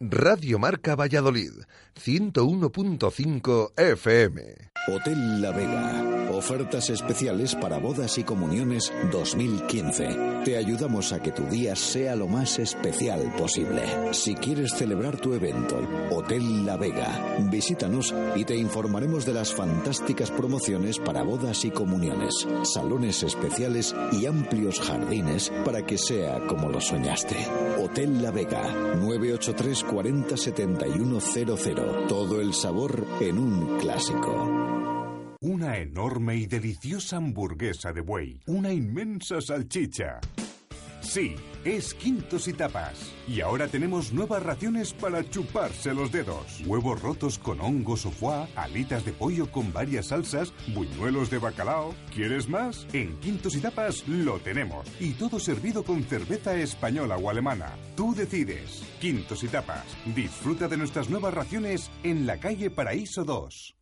Radio Marca Valladolid, 101.5 FM. Hotel La Vega. Ofertas especiales para bodas y comuniones 2015. Te ayudamos a que tu día sea lo más especial posible. Si quieres celebrar tu evento, Hotel La Vega, visítanos y te informaremos de las fantásticas promociones para bodas y comuniones, salones especiales y amplios jardines para que sea como lo soñaste. Hotel La Vega, 983 40 71 00. Todo el sabor en un clásico. Una enorme y deliciosa hamburguesa de buey. Una inmensa salchicha. Sí, es Quintos y Tapas. Y ahora tenemos nuevas raciones para chuparse los dedos. Huevos rotos con hongos o foie, alitas de pollo con varias salsas, buñuelos de bacalao. ¿Quieres más? En Quintos y Tapas lo tenemos. Y todo servido con cerveza española o alemana. Tú decides. Quintos y Tapas. Disfruta de nuestras nuevas raciones en la calle Paraíso 2.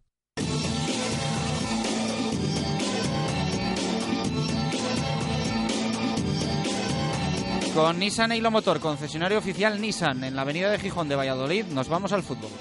Con Nissan Eilo Motor, concesionario oficial Nissan en la avenida de Gijón de Valladolid, nos vamos al fútbol.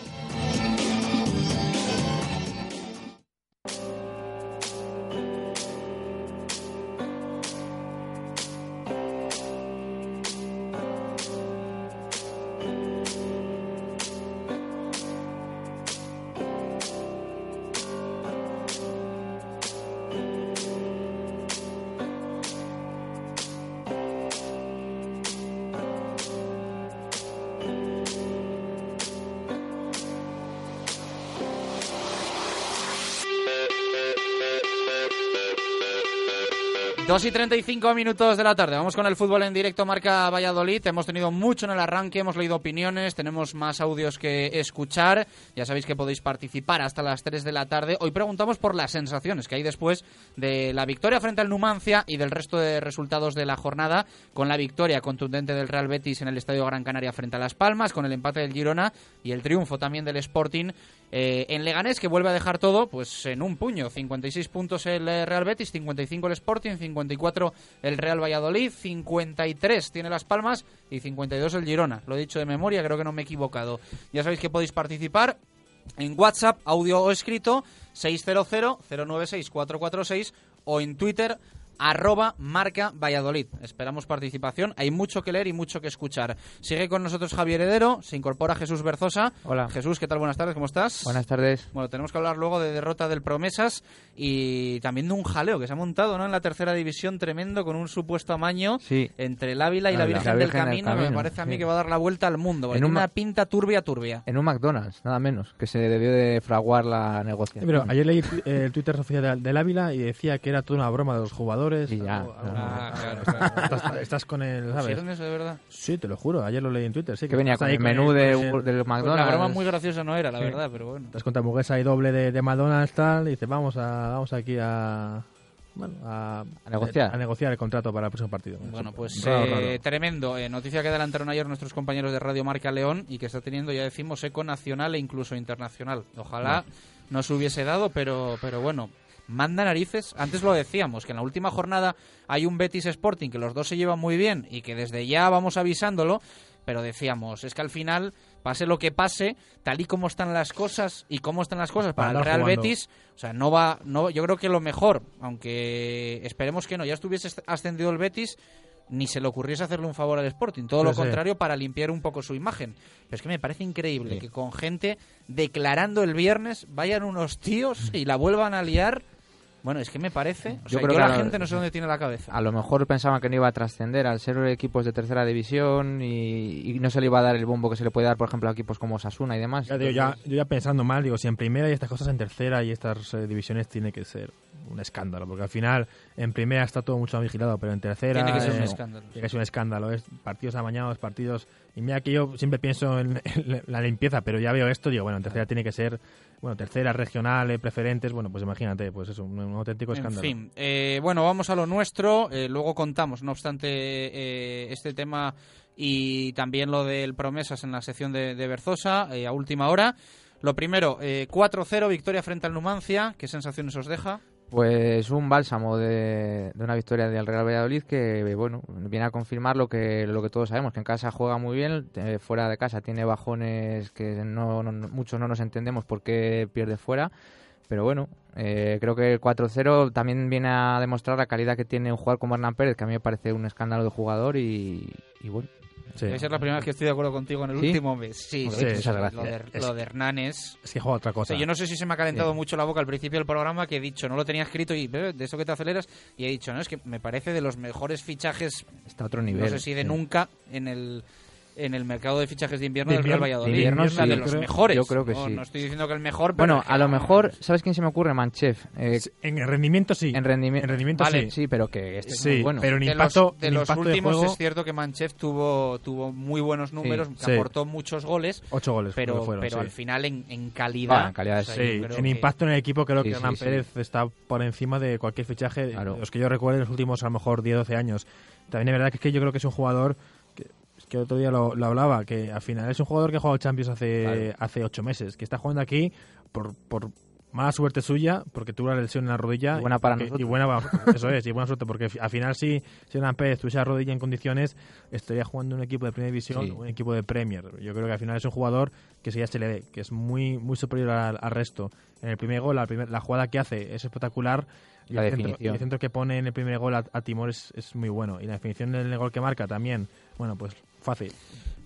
Dos y 35 minutos de la tarde. Vamos con el fútbol en directo Marca Valladolid. Hemos tenido mucho en el arranque, hemos leído opiniones, tenemos más audios que escuchar. Ya sabéis que podéis participar hasta las 3 de la tarde. Hoy preguntamos por las sensaciones que hay después de la victoria frente al Numancia y del resto de resultados de la jornada, con la victoria contundente del Real Betis en el Estadio Gran Canaria frente a Las Palmas, con el empate del Girona y el triunfo también del Sporting eh, en Leganés, que vuelve a dejar todo pues en un puño. 56 puntos el eh, Real Betis, 55 el Sporting, 54 el Real Valladolid, 53 tiene Las Palmas y 52 el Girona. Lo he dicho de memoria, creo que no me he equivocado. Ya sabéis que podéis participar en WhatsApp, audio o escrito, 600-096-446 o en Twitter, arroba marca Valladolid. Esperamos participación. Hay mucho que leer y mucho que escuchar. Sigue con nosotros Javier Heredero, se incorpora Jesús Berzosa. Hola. Jesús, ¿qué tal? Buenas tardes, ¿cómo estás? Buenas tardes. Bueno, tenemos que hablar luego de derrota del Promesas y también de un jaleo que se ha montado ¿no? en la tercera división tremendo con un supuesto amaño Sí. entre el Ávila y la, La- la Virgen, del, Camino, que me parece a mí sí. que va a dar la vuelta al mundo. En una pinta turbia, turbia. En un McDonald's, nada menos, que se debió de fraguar la negociación. Pero ayer leí el Twitter oficial del Ávila y decía que era toda una broma de los jugadores jugadores. Y ya, algo- no, algo- Ah, claro, Estás, estás con el, ¿sabes? ¿Pusieron eso de verdad? Sí, te lo juro. Ayer lo leí en Twitter. Sí, Que venía con el menú con de- del Pues McDonald's. la broma muy graciosa no era, la Sí. verdad, pero bueno. Estás con tu hamburguesa y doble de, de McDonald's tal y dices, vamos a vamos aquí a bueno, a, A negociar. a negociar el contrato para el próximo partido. Bueno, pues Raro, eh, raro. tremendo. Eh, noticia que adelantaron ayer nuestros compañeros de Radio Marca León y que está teniendo, ya decimos, eco nacional e incluso internacional. Ojalá no se hubiese dado, pero, pero bueno, manda narices. Antes lo decíamos, que en la última jornada hay un Betis Sporting, que los dos se llevan muy bien y que desde ya vamos avisándolo, pero decíamos, es que al final, pase lo que pase, tal y como están las cosas y cómo están las cosas para el Real jugando. Betis, o sea, no va, no, yo creo que lo mejor, aunque esperemos que no, ya estuviese ascendido el Betis, ni se le ocurriese hacerle un favor al Sporting, todo lo contrario para limpiar un poco su imagen. Pero es que me parece increíble que con gente declarando el viernes vayan unos tíos y la vuelvan a liar. Bueno, es que me parece, o Yo sea, creo yo que la a lo- gente no sé dónde tiene la cabeza. A lo mejor pensaban que no iba a trascender al ser equipos de tercera división y, y no se le iba a dar el bombo que se le puede dar, por ejemplo, a equipos como Sasuna y demás. Ya digo, ya, yo ya pensando mal, digo, si en primera y estas cosas en tercera y estas eh, divisiones tiene que ser un escándalo, porque al final en primera está todo mucho más vigilado, pero en tercera Tiene que ser un eh, escándalo. tiene que ser un escándalo, es partidos amañados, partidos y mira que yo siempre pienso en, *laughs* en la limpieza, pero ya veo esto, digo, bueno, en tercera tiene que ser, bueno, tercera regional, eh, preferentes, bueno, pues imagínate, pues eso, un, un auténtico En escándalo. fin, eh, bueno, vamos a lo nuestro. eh, luego contamos, no obstante, eh, este tema y también lo del promesas en la sección de, de Berzosa eh, a última hora. Lo primero, eh, 4-0, victoria frente al Numancia. ¿Qué sensaciones os deja? Pues un bálsamo de, una victoria del Real Valladolid que, bueno, viene a confirmar lo que, lo que todos sabemos, que en casa juega muy bien, eh, fuera de casa tiene bajones que no, no- muchos no nos entendemos por qué pierde fuera, pero bueno, eh, creo que el 4-0 también viene a demostrar la calidad que tiene un jugador como Hernán Pérez, que a mí me parece un escándalo de jugador y, y bueno. Debe ser la primera vez que estoy de acuerdo contigo en el ¿Sí? último mes. Sí, sí, muchas sí, gracias. Lo de, Es- lo de Hernán es... Es que juega otra O cosa. sea, yo no sé si se me ha calentado Sí. mucho la boca al principio del programa que he dicho, no lo tenía escrito y "Eh, de eso que te aceleras, y he dicho, no, es que me parece de los mejores fichajes, Está a otro nivel. no sé si de sí. nunca, en el en el mercado de fichajes de invierno De del Real invierno- Valladolid. de invierno sí, de los creo- mejores. yo creo que no, sí. no estoy diciendo que el mejor, pero Bueno, a lo mejor, ¿sabes quién se me ocurre? Manchef. Eh, En rendimiento sí. en, rendimi- En rendimiento vale, sí. sí, pero que este es Sí, muy bueno. pero en de impacto, los, de en los últimos juego, es cierto que Manchef tuvo, tuvo muy buenos números, que sí. aportó muchos goles, ocho goles pero, fueron, pero sí. al final en, en calidad... En calidad, o sea, Sí, en que- impacto en el equipo creo que Hernán. Pérez está por encima de cualquier fichaje, Claro. de los que yo recuerdo en los últimos a lo mejor 10 12 años. También es verdad que es que yo creo que es un jugador que, otro día lo, lo hablaba, que al final es un jugador que ha jugado Champions hace Claro. hace 8 meses, que está jugando aquí por, por mala suerte suya, porque tuvo la lesión en la rodilla. Y buena para nosotros. Y buena, eso es, y buena suerte, porque al final si, si Hernán Pérez tuviese la rodilla en condiciones, estaría jugando en un equipo de Primera División Sí. un equipo de Premier. Yo creo que al final es un jugador que si ya se le ve, que es muy muy superior al, al resto. En el primer gol, la, primer- la jugada que hace es espectacular. Y La el centro, definición. y el centro que pone en el primer gol a, a Timor es, es muy bueno. Y la definición del gol que marca también, bueno, pues fácil.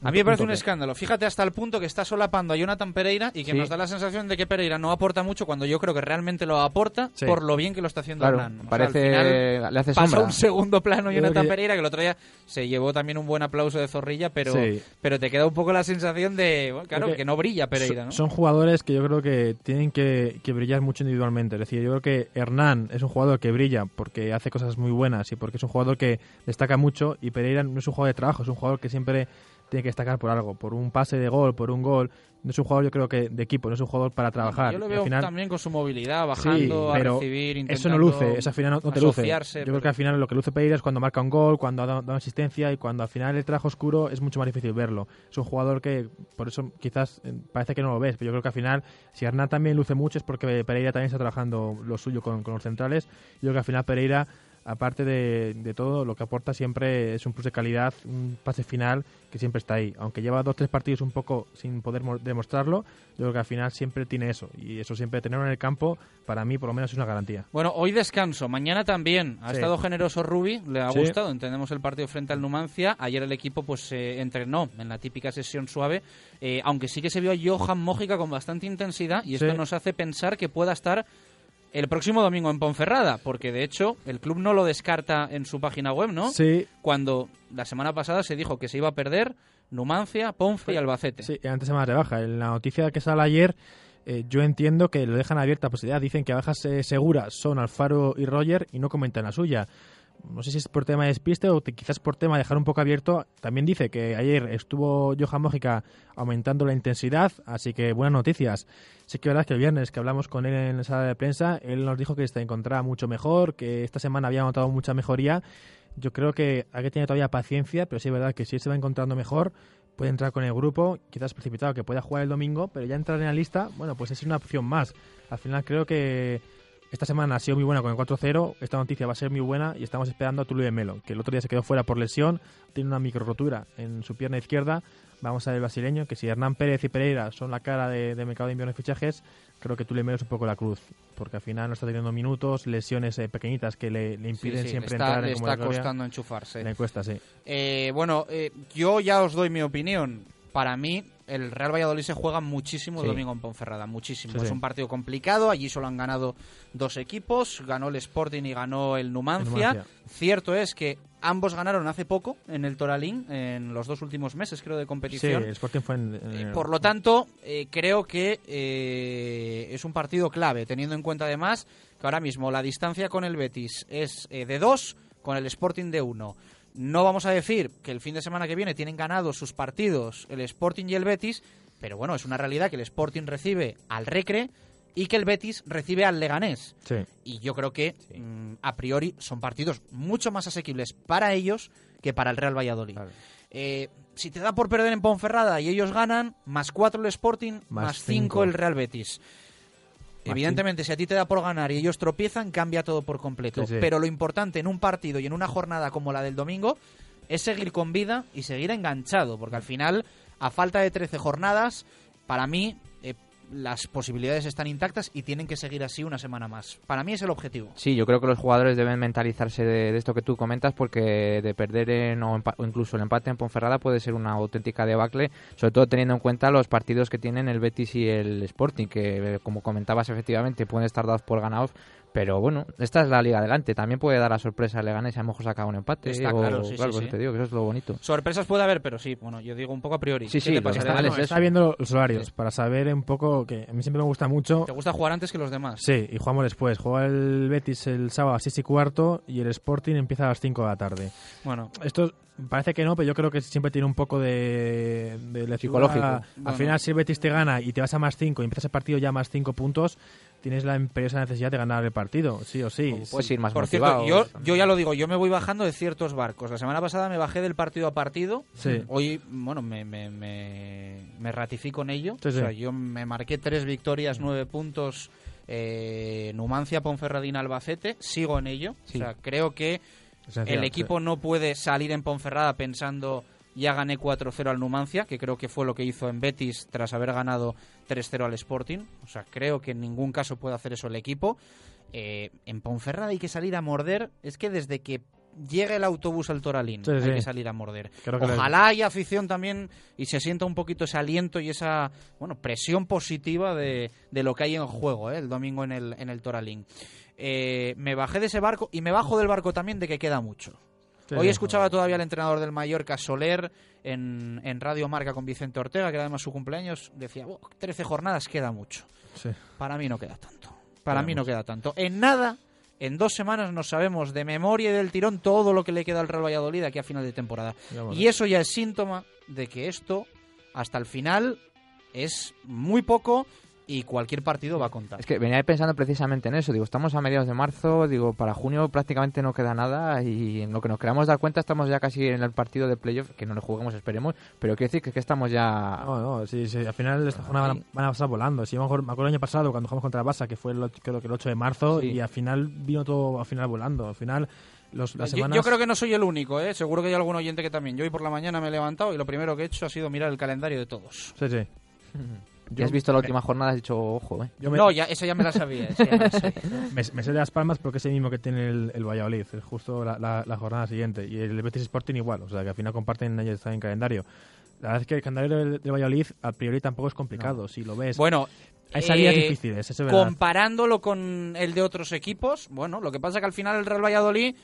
A mí me parece un escándalo. Fíjate hasta el punto que está solapando a Jonathan Pereira y que Sí. nos da la sensación de que Pereira no aporta mucho cuando yo creo que realmente lo aporta Sí. por lo bien que lo está haciendo Claro, Hernán. O sea, parece- al final le hace pasa sombra. un segundo plano Jonathan Pereira que el otro día se llevó también un buen aplauso de Zorrilla, pero, Sí. pero te queda un poco la sensación de, bueno, claro, que, no brilla Pereira, son jugadores que yo creo que tienen que, que brillar mucho individualmente. Es decir, yo creo que Hernán es un jugador que brilla porque hace cosas muy buenas y porque es un jugador que destaca mucho y Pereira no es un jugador de trabajo, es un jugador que siempre tiene que destacar por algo, por un pase de gol, por un gol. No es un jugador, yo creo que de equipo, no es un jugador para trabajar. Yo lo veo al final, también con su movilidad, bajando Sí, pero a recibir, intentando eso no luce, eso al final no, no te luce. Yo pero- creo que al final lo que luce Pereira es cuando marca un gol, cuando dado, dado asistencia y cuando al final el trabajo oscuro es mucho más difícil verlo. Es un jugador que, por eso quizás eh, parece que no lo ves, pero yo creo que al final, si Hernán también luce mucho es porque Pereira también está trabajando lo suyo con, con los centrales. Yo creo que al final Pereira, aparte de, de todo, lo que aporta siempre es un plus de calidad, un pase final que siempre está ahí. Aunque lleva dos tres partidos un poco sin poder mo- demostrarlo, yo creo que al final siempre tiene eso. Y eso siempre tenerlo en el campo, para mí por lo menos es una garantía. Bueno, hoy descanso, mañana también. Ha Sí. estado generoso Rubi, le ha Sí. gustado, entendemos el partido frente al Numancia. Ayer el equipo pues se entrenó en la típica sesión suave, eh, aunque sí que se vio a Johan Mójica con bastante intensidad y esto Sí. nos hace pensar que pueda estar el próximo domingo en Ponferrada, porque de hecho el club no lo descarta en su página web, ¿no? Sí. Cuando la semana pasada se dijo que se iba a perder Numancia, Ponfe y Albacete. Sí, antes se me rebaja. En la noticia que sale ayer eh, yo entiendo que lo dejan abierta posibilidad. Dicen que bajas eh, seguras son Alfaro y Roger y no comentan la suya. No sé si es por tema de despiste o quizás por tema de dejar un poco abierto. También dice que ayer estuvo Johan Mójica aumentando la intensidad, así que buenas noticias. Sí que es verdad que el viernes que hablamos con él en la sala de prensa, él nos dijo que se encontraba mucho mejor, que esta semana había notado mucha mejoría. Yo creo que hay que tener todavía paciencia, pero sí es verdad que si él se va encontrando mejor, puede entrar con el grupo, quizás precipitado que pueda jugar el domingo, pero ya entrar en la lista, bueno, pues es una opción más. Al final creo que esta semana ha sido muy buena con el 4-0, esta noticia va a ser muy buena y estamos esperando a Tulio de Melo, que el otro día se quedó fuera por lesión, tiene una micro rotura en su pierna izquierda. Vamos a ver el brasileño, que si Hernán Pérez y Pereira son la cara de, de mercado de invierno de fichajes, creo que Tulio de Melo es un poco la cruz, porque al final no está teniendo minutos, lesiones eh, pequeñitas que le, le impiden Sí, sí, siempre le está, entrar en le está costando enchufarse. Le cuesta, sí. Eh, bueno, eh, yo ya os doy mi opinión. Para mí, el Real Valladolid se juega muchísimo el Sí. domingo en Ponferrada, muchísimo. Es un partido complicado, allí solo han ganado dos equipos, ganó el Sporting y ganó el Numancia. El Numancia. Cierto es que ambos ganaron hace poco en el Toralín, en los dos últimos meses creo de Sí, competición. el Sporting fue en... en- Eh, Por lo tanto, eh, creo que eh, es un partido clave, teniendo en cuenta además que ahora mismo la distancia con el Betis es eh, de 2, con el Sporting de 1. No vamos a decir que el fin de semana que viene tienen ganados sus partidos el Sporting y el Betis, pero bueno, es una realidad que el Sporting recibe al Recre y que el Betis recibe al Leganés. Sí. Y yo creo que mm, a priori son partidos mucho más asequibles para ellos que para el Real Valladolid. Eh, si te da por perder en Ponferrada y ellos ganan, más 4 el Sporting, Más más cinco. 5 el Real Betis. Evidentemente, si a ti te da por ganar y ellos tropiezan, cambia todo por completo. Sí. Pero lo importante en un partido y en una jornada como la del domingo es seguir con vida y seguir enganchado, porque al final, a falta de 13 jornadas, para mí las posibilidades están intactas y tienen que seguir así una semana más. Para mí es el objetivo. Sí, yo creo que los jugadores deben mentalizarse de, esto que tú comentas porque de perder en, o, o incluso el empate en Ponferrada puede ser una auténtica debacle, sobre todo teniendo en cuenta los partidos que tienen el Betis y el Sporting, que eh, como comentabas efectivamente pueden estar dados por ganados, pero bueno, esta es la liga adelante, también puede dar la sorpresa al Leganés y a lo mejor saca un empate. Está o- claro, sí, sí, por eso sí. te digo que eso es lo bonito. Sorpresas puede haber, pero sí, bueno, yo digo un poco a priori. Sí, ¿Qué sí, te pasa? que ¿Te- está No, es viendo los horarios para saber un poco que a mí siempre me gusta mucho. ¿Te gusta jugar antes que los demás? Sí, y jugamos después. Juega el Betis el sábado a 6 y cuarto y el Sporting empieza a las 5 de la tarde. Bueno. Esto parece que no, pero yo creo que siempre tiene un poco de, de. Psicológico. Al Bueno. final, si el Betis te gana y te vas a más 5 y empiezas el partido ya a más 5 puntos, tienes la imperiosa necesidad de ganar el partido, sí o sí. puedes Sí. ir más Por motivado. cierto, yo, yo ya lo digo, yo me voy bajando de ciertos barcos. La semana pasada me bajé del partido a partido. Sí. Hoy, bueno, me, me, me, me ratifico en ello. Sí, o sea, yo me marqué tres victorias, nueve puntos. eh, Numancia, Ponferradina, Albacete. Sigo en ello. Sí. O sea, creo que Esencial, el equipo no puede salir en Ponferrada pensando ya gané 4-0 al Numancia, que creo que fue lo que hizo en Betis tras haber ganado 3-0 al Sporting. O sea, creo que en ningún caso puede hacer eso el equipo. Eh, en Ponferrada hay que salir a morder. Es que desde que llegue el autobús al Toralín Sí, hay sí. que salir a morder. Ojalá haya afición también y se sienta un poquito ese aliento y esa bueno presión positiva de, de lo que hay en juego ¿eh? el domingo en el, en el Toralín. Eh, me bajé de ese barco y me bajo del barco también de que queda mucho. Hoy escuchaba todavía al entrenador del Mallorca, Soler, en, en Radio Marca con Vicente Ortega, que era además su cumpleaños, decía, "Buah, 13 jornadas queda mucho. Sí. Para mí no queda tanto. Para mí no queda tanto. En nada, en dos semanas nos sabemos de memoria y del tirón todo lo que le queda al Real Valladolid aquí a final de temporada. Y eso ya es síntoma de que esto, hasta el final, es muy poco y cualquier partido va a contar. Es que venía pensando precisamente en eso. Digo, estamos a mediados de marzo. Digo, para junio prácticamente no queda nada. Y en lo que nos queramos dar cuenta, estamos ya casi en el partido de playoff. Que no lo juguemos, esperemos. Pero quiero decir que, es que estamos ya. No, no, sí, sí, al final esta jornada van a, van a pasar volando. Sí, me acuerdo el año pasado cuando jugamos contra el Barça, que fue el, creo que el 8 de marzo, Sí. y al final vino todo al final volando. Al final, los, las Yo- semanas... Yo, creo que no soy el único, ¿eh? seguro que hay algún oyente que también. Yo hoy por la mañana me he levantado y lo primero que he hecho ha sido mirar el calendario de todos. Sí, sí. *laughs* Ya has visto la última jornada, has dicho, ojo, eh. Yo me- No, ya, esa ya me la sabía. me la sabía. *laughs* me, me sé de Las Palmas porque es el mismo que tiene el, el Valladolid, es justo la, la- la jornada siguiente. Y el Betis Sporting igual, o sea que al final comparten ellos también calendario. La verdad es que el calendario del, del Valladolid a priori tampoco es complicado, si lo ves. Bueno, hay salidas eh, difíciles, eso es verdad. Comparándolo con el de otros equipos, bueno, lo que pasa que al final el Real Valladolid,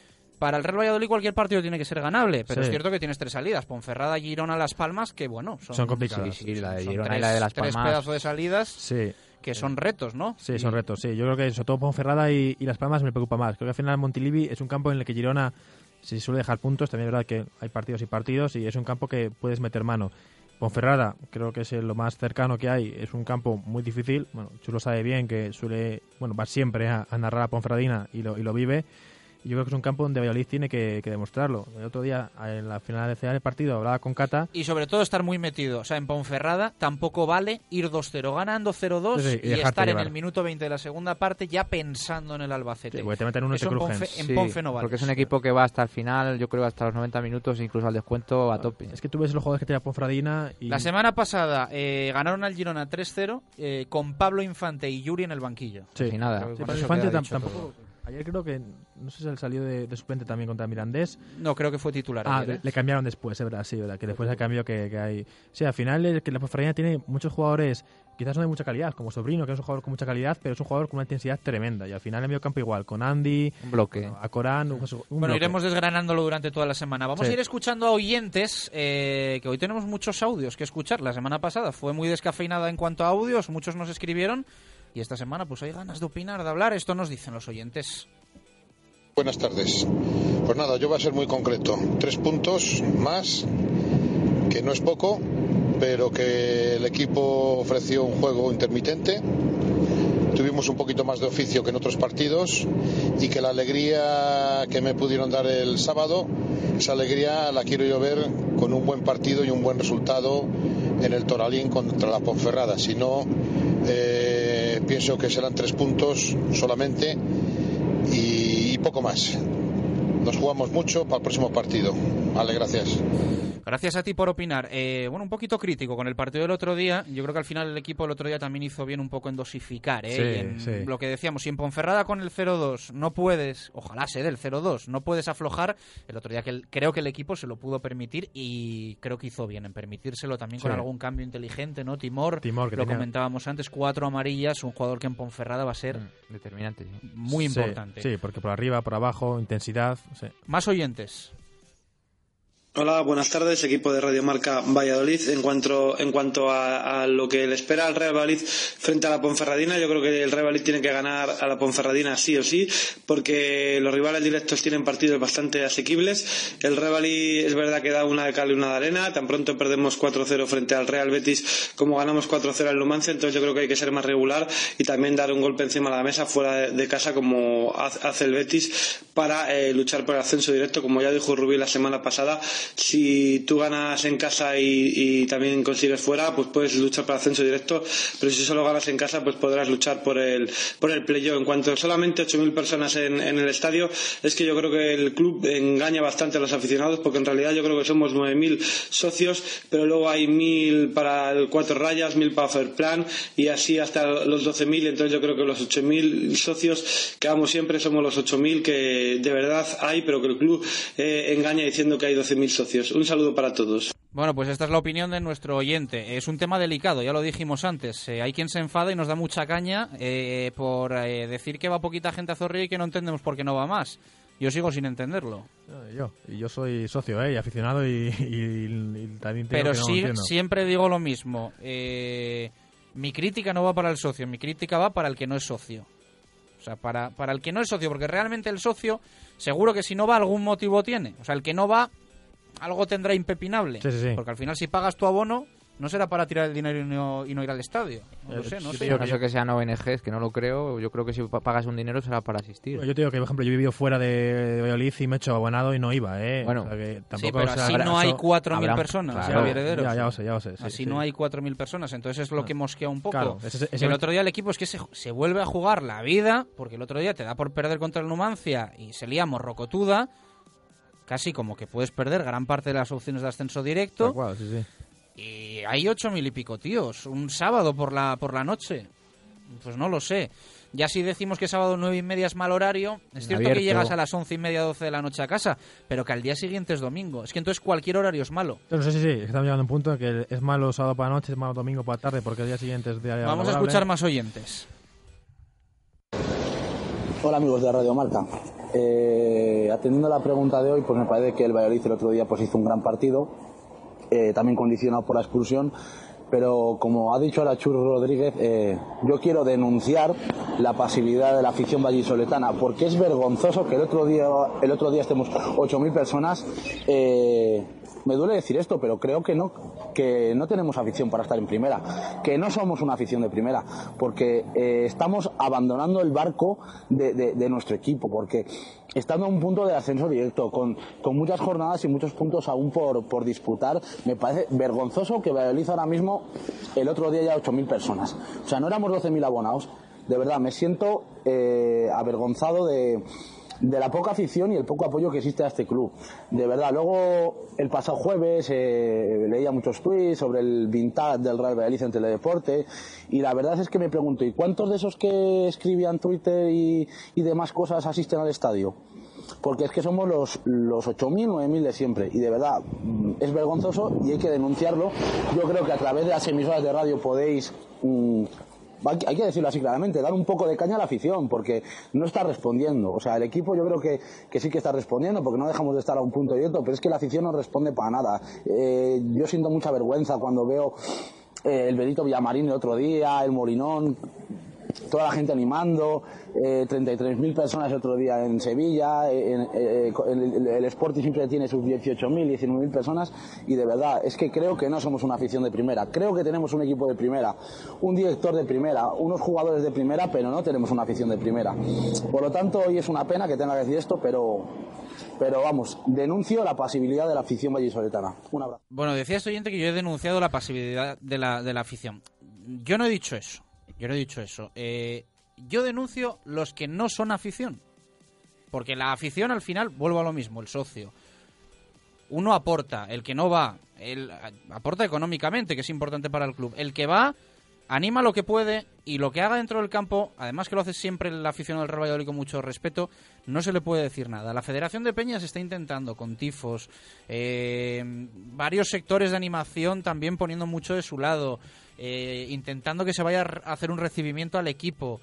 para el Real Valladolid cualquier partido tiene que ser ganable, pero Sí. es cierto que tienes tres salidas, Ponferrada, Girona, Las Palmas, que bueno, son, Son complicadas. Sí, sí, la de Girona y tres, la de Las tres Palmas. pedazos de salidas Sí. que son retos, ¿no? Sí, son retos, sí. Yo creo que sobre todo Ponferrada y, y Las Palmas me preocupa más. Creo que al final Montilivi es un campo en el que Girona se suele dejar puntos. También es verdad que hay partidos y partidos y es un campo que puedes meter mano. Ponferrada creo que es lo más cercano que hay. Es un campo muy difícil. Bueno, Chulo sabe bien que suele, bueno, va siempre a, a narrar a Ponferradina y lo, y lo vive. Y yo creo que es un campo donde Valladolid tiene que, que demostrarlo. El otro día, en la final del partido, hablaba con Cata. Y sobre todo estar muy metido. O sea, en Ponferrada tampoco vale ir 2-0 ganando 0-2 Sí, sí, y y, estar llevar. en el minuto 20 de la segunda parte ya pensando en el Albacete. Sí, porque te meten uno y Eso te en. Ponfe, en Ponfe no vale. porque es un equipo que va hasta el final, yo creo hasta los 90 minutos, incluso al descuento a tope. Es que tú ves los jugadores que tenía Ponferradina y... La semana pasada eh, ganaron al Girona 3-0 eh, con Pablo Infante y Yuri en el banquillo. Sí, Y nada. Infante tampoco. todo. Ayer creo que, no sé si él salió de, de suplente también contra Mirandés. No, creo que fue titular. Ah, ayer, le, ¿eh? le cambiaron después, es verdad, sí, verdad, que después del cambio que, que hay. Sí, al final es que la Ponferradina tiene muchos jugadores, quizás no de mucha calidad, como Sobrino, que es un jugador con mucha calidad, pero es un jugador con una intensidad tremenda. Y al final en medio campo igual, con Andy, Un bloque. a Corán, un, un Bueno, bloque. iremos desgranándolo durante toda la semana. Vamos Sí. a ir escuchando a oyentes, eh, que hoy tenemos muchos audios que escuchar. La semana pasada fue muy descafeinada en cuanto a audios, muchos nos escribieron. Y esta semana, pues hay ganas de opinar, de hablar. Esto nos dicen los oyentes. Buenas tardes. Pues nada, yo voy a ser muy concreto. Tres puntos más, que no es poco, pero que el equipo ofreció un juego intermitente. Tuvimos un poquito más de oficio que en otros partidos y que la alegría que me pudieron dar el sábado, esa alegría la quiero yo ver con un buen partido y un buen resultado en el Toralín contra la Ponferrada. Si no, eh, pienso que serán tres puntos solamente y, y poco más. Nos jugamos mucho para el próximo partido. Vale, gracias. Gracias a ti por opinar. Eh, bueno, un poquito crítico con el partido del otro día. Yo creo que al final el equipo el otro día también hizo bien un poco en dosificar. ¿eh? Sí, Y en sí. Lo que decíamos, si en Ponferrada con el 0-2 no puedes, ojalá se dé el 0-2, no puedes aflojar. El otro día que el- creo que el equipo se lo pudo permitir y creo que hizo bien en permitírselo también con algún cambio inteligente, ¿no? Timor, Timor, que lo tenía- comentábamos antes, cuatro amarillas, un jugador que en Ponferrada va a ser Determinante. sí. muy Sí, importante. Sí, porque por arriba, por abajo, intensidad. sí. Más oyentes. Hola, buenas tardes, equipo de Radio Marca Valladolid. En cuanto, en cuanto a, lo que le espera al Real Valladolid frente a la Ponferradina, yo creo que el Real Valladolid tiene que ganar a la Ponferradina sí o sí, porque los rivales directos tienen partidos bastante asequibles. El Real Valladolid es verdad que da una de cal y una de arena. Tan pronto perdemos 4-0 frente al Real Betis como ganamos 4-0 al Numancia, entonces yo creo que hay que ser más regular y también dar un golpe encima de la mesa fuera de, casa como hace hace el Betis para eh, luchar por el ascenso directo, como ya dijo Rubí la semana pasada si tú ganas en casa y, también consigues fuera, pues puedes luchar el ascenso directo, pero si solo ganas en casa, pues podrás luchar por el, por el playoff. En cuanto a solamente 8.000 personas en, en el estadio, es que yo creo que el club engaña bastante a los aficionados, porque en realidad yo creo que somos 9.000 socios, pero luego hay 1.000 para el cuatro rayas, 1.000 para Fair Plan y así hasta los 12.000, entonces yo creo que los 8.000 socios que vamos siempre somos los 8.000 que de verdad hay, pero que el club eh, engaña diciendo que hay 12.000 socios. Un saludo para todos. Bueno, pues esta es la opinión de nuestro oyente. Es un tema delicado, ya lo dijimos antes. Eh, hay quien se enfada y nos da mucha caña eh, por eh, decir que va poquita gente a Zorrilla y que no entendemos por qué no va más. Yo sigo sin entenderlo. Yo, y yo soy socio, ¿eh? Y aficionado y, y- y también tengo Pero que sí, siempre digo lo mismo. Eh, mi crítica no va para el socio, mi crítica va para el que no es socio. O sea, para, para el que no es socio, porque realmente el socio, seguro que si no va, algún motivo tiene. O sea, el que no va, algo tendrá impepinable. Sí, sí, sí. Porque al final, si pagas tu abono, no será para tirar el dinero y no, y no ir al estadio. No lo Eh, sé, no yo sé. En caso que sean ONGs, que no lo creo, yo creo que si pa- pagas un dinero será para asistir. Yo te digo que, por ejemplo, yo he vivido fuera de, de Valladolid y me he hecho abonado y no iba, ¿eh? Bueno. O sea que Sí, pero o sea, así no hay 4.000 personas, claro, Herederos. Ya, ya lo sé, ya lo sé. sí, Así sí. no hay 4.000 personas, entonces es lo que mosquea un poco. Claro, ese- ese- el otro día el equipo es que se, se vuelve a jugar la vida, porque el otro día te da por perder contra el Numancia y se lía morrocotuda, casi como que puedes perder gran parte de las opciones de ascenso directo. Cual, sí, sí. Y hay ocho mil y pico tíos, un sábado por la, por la noche. Pues no lo sé. Ya si decimos que sábado nueve y media es mal horario, es cierto Abierto. que llegas a las once y media, doce de la noche a casa, pero que al día siguiente es domingo. Es que entonces cualquier horario es malo. No sé, sí, sí, estamos llegando a un punto en que es malo sábado para la noche, es malo domingo para la tarde, porque el día siguiente es día Vamos a escuchar más oyentes. Hola amigos de Radio Marca. Eh, atendiendo a la pregunta de hoy, pues me parece que el Valladolid el otro día pues hizo un gran partido, eh, también condicionado por la expulsión, pero como ha dicho la Churro Rodríguez, eh, yo quiero denunciar la pasividad de la afición vallisoletana, porque es vergonzoso que el otro día, el otro día estemos 8.000 personas. Eh, me duele decir esto, pero creo que no, que no tenemos afición para estar en primera, que no somos una afición de primera, porque eh, estamos abandonando el barco de, nuestro equipo, porque estando a un punto de ascenso directo, con, con muchas jornadas y muchos puntos aún por, por disputar, me parece vergonzoso que Valladolid ahora mismo, el otro día ya 8.000 personas. O sea, no éramos 12.000 abonados. De verdad, me siento eh, avergonzado de, de la poca afición y el poco apoyo que existe a este club. De verdad, luego el pasado jueves eh, leía muchos tweets sobre el vintage del Real Valladolid en Teledeporte y la verdad es que me pregunto, ¿y cuántos de esos que escribían Twitter y, y demás cosas asisten al estadio? Porque es que somos los, los 8.000, 9.000 de siempre. Y de verdad, mm, es vergonzoso y hay que denunciarlo. Yo creo que a través de las emisoras de radio podéis mm, hay que- decirlo así claramente, dar un poco de caña a la afición, porque no está respondiendo. O sea, el equipo yo creo que, que sí que está respondiendo, porque no dejamos de estar a un punto directo, pero es que la afición no responde para nada. Eh, yo siento mucha vergüenza cuando veo eh, el Benito Villamarín el otro día, el Molinón, toda la gente animando, eh, 33.000 personas el otro día en Sevilla, eh, en- eh, el, el- Sporting siempre tiene sus 18.000, 19.000 personas y de verdad es que creo que no somos una afición de primera, creo que tenemos un equipo de primera, un director de primera, unos jugadores de primera, pero no tenemos una afición de primera. Por lo tanto, hoy es una pena que tenga que decir esto, pero, pero vamos, denuncio la pasibilidad de la afición vallisoletana. Un abrazo. Bueno, decía este oyente que yo he denunciado la pasividad de la, de la afición. Yo no he dicho eso. Yo no he dicho eso. Eh, yo denuncio los que no son afición. Porque la afición al final, vuelvo a lo mismo, el socio. Uno aporta, el que no va, a- aporta económicamente, que es importante para el club. El que va, anima lo que puede y lo que haga dentro del campo, además que lo hace siempre el aficionado del Real Valladolid con mucho respeto, no se le puede decir nada. La Federación de Peñas está intentando con tifos, eh, varios sectores de animación también poniendo mucho de su lado, eh, intentando que se vaya a hacer un recibimiento al equipo.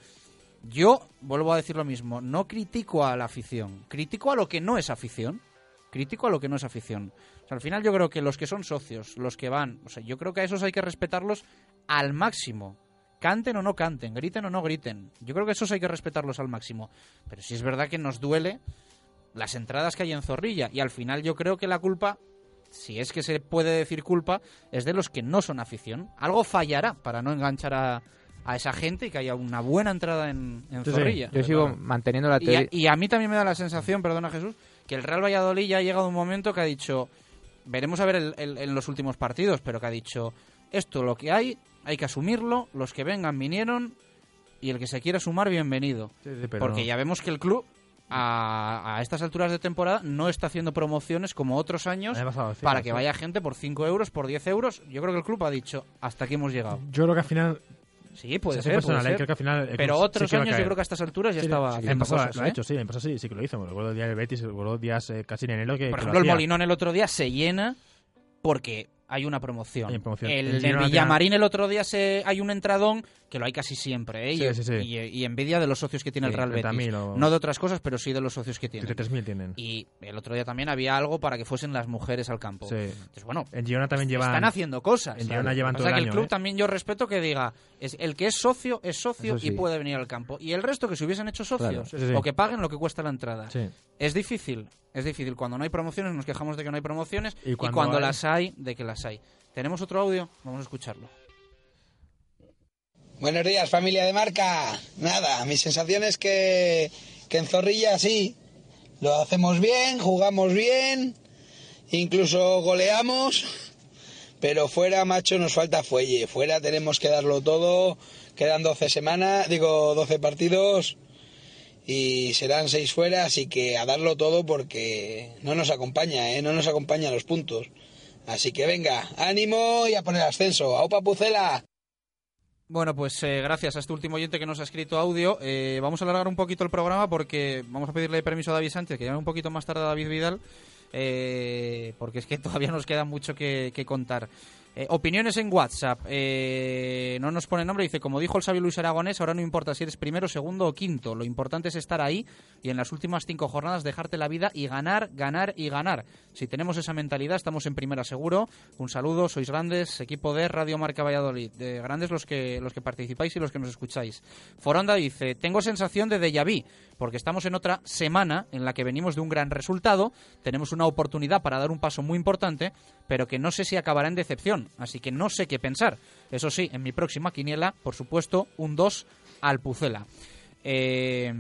Yo vuelvo a decir lo mismo, no critico a la afición, critico a lo que no es afición. Critico a lo que no es afición. Al final yo creo que los que son socios, los que van, o sea, yo creo que a esos hay que respetarlos al máximo. Canten o no canten, griten o no griten. Yo creo que esos hay que respetarlos al máximo. Pero sí es verdad que nos duele las entradas que hay en Zorrilla. Y al final yo creo que la culpa, si es que se puede decir culpa, es de los que no son afición. Algo fallará para no enganchar a, a esa gente y que haya una buena entrada en, en Sí. Zorrilla. Yo sigo manteniendo la Y a, teoría. y a mí también me da la sensación, perdona Jesús, que el Real Valladolid ya ha llegado un momento que ha dicho, veremos a ver el- el- en los últimos partidos, pero que ha dicho, esto lo que hay, hay que asumirlo, los que vengan vinieron y el que se quiera sumar, bienvenido. pero- Porque ya vemos que el club a, a estas alturas de temporada no está haciendo promociones como otros años El año pasado, sí, para sí. que vaya gente por 5 euros, por 10 euros. Yo creo que el club ha dicho, hasta aquí hemos llegado. Yo creo que al final. Sí, puede Sí, ser, personal, puede ¿eh? ser. Creo que al final el Pero otros que años yo creo que a estas alturas ya estaba sí, el haciendo pasado cosas, lo ha ¿eh? hecho, sí, el pasado sí, sí que lo hizo. Me recuerdo el día del Betis, me recuerdo días eh, casi en enero que. Por que lo ejemplo, el hacía. Molinón el otro día se llena porque hay una promoción. Hay promoción. El, El de Villamarín el otro día se, hay un entradón que lo hay casi siempre, ¿eh? Sí, y, sí, sí. Y, y envidia de los socios que tiene el Real Betis. 30.000 o- No de otras cosas, pero sí de los socios que tiene. 33.000 tienen. Y el otro día también había algo para que fuesen las mujeres al campo. Sí. Entonces, bueno, En Girona también llevan. están haciendo cosas. En Girona llevan O sea que el año, club ¿eh? también yo respeto que diga, es el que es socio es socio y puede venir al campo. Y el resto que se hubiesen hecho socios Claro. O que paguen lo que cuesta la entrada. Sí. Es difícil, es difícil. Cuando no hay promociones nos quejamos de que no hay promociones Y y cuando cuando, hay- las hay, de que las ¿Tenemos otro audio? Vamos a escucharlo. Buenos días, familia de marca. Nada, mi sensación es que, que en Zorrilla sí, lo hacemos bien, jugamos bien, incluso goleamos, pero fuera, macho, nos falta fuelle. Fuera tenemos que darlo todo, quedan 12 semanas, digo 12 partidos y serán 6 fuera, así que a darlo todo porque no nos acompaña, ¿eh? no nos acompañan los puntos. Así que venga, ánimo y a poner ascenso. ¡Aupa Pucela! Bueno, pues eh, gracias a este último oyente que nos ha escrito audio. Eh, vamos a alargar un poquito el programa porque vamos a pedirle permiso a David Sánchez, que llame un poquito más tarde a David Vidal, eh, porque es que *laughs* todavía nos queda mucho que contar. Eh, opiniones en WhatsApp. Eh, no nos pone nombre. Dice, como dijo el sabio Luis Aragonés, ahora no importa si eres primero, segundo o quinto. Lo importante es estar ahí y en las últimas cinco jornadas dejarte la vida y ganar, ganar y ganar. Si tenemos esa mentalidad, estamos en primera seguro. Un saludo, sois grandes, equipo de Radio Marca Valladolid. De grandes los que, los que participáis y los que nos escucháis. Foronda dice, tengo sensación de déjà porque estamos en otra semana en la que venimos de un gran resultado, tenemos una oportunidad para dar un paso muy importante, pero que no sé si acabará en decepción así que no sé qué pensar. Eso sí, en mi próxima quiniela, por supuesto, un 2 al Pucela. Eh,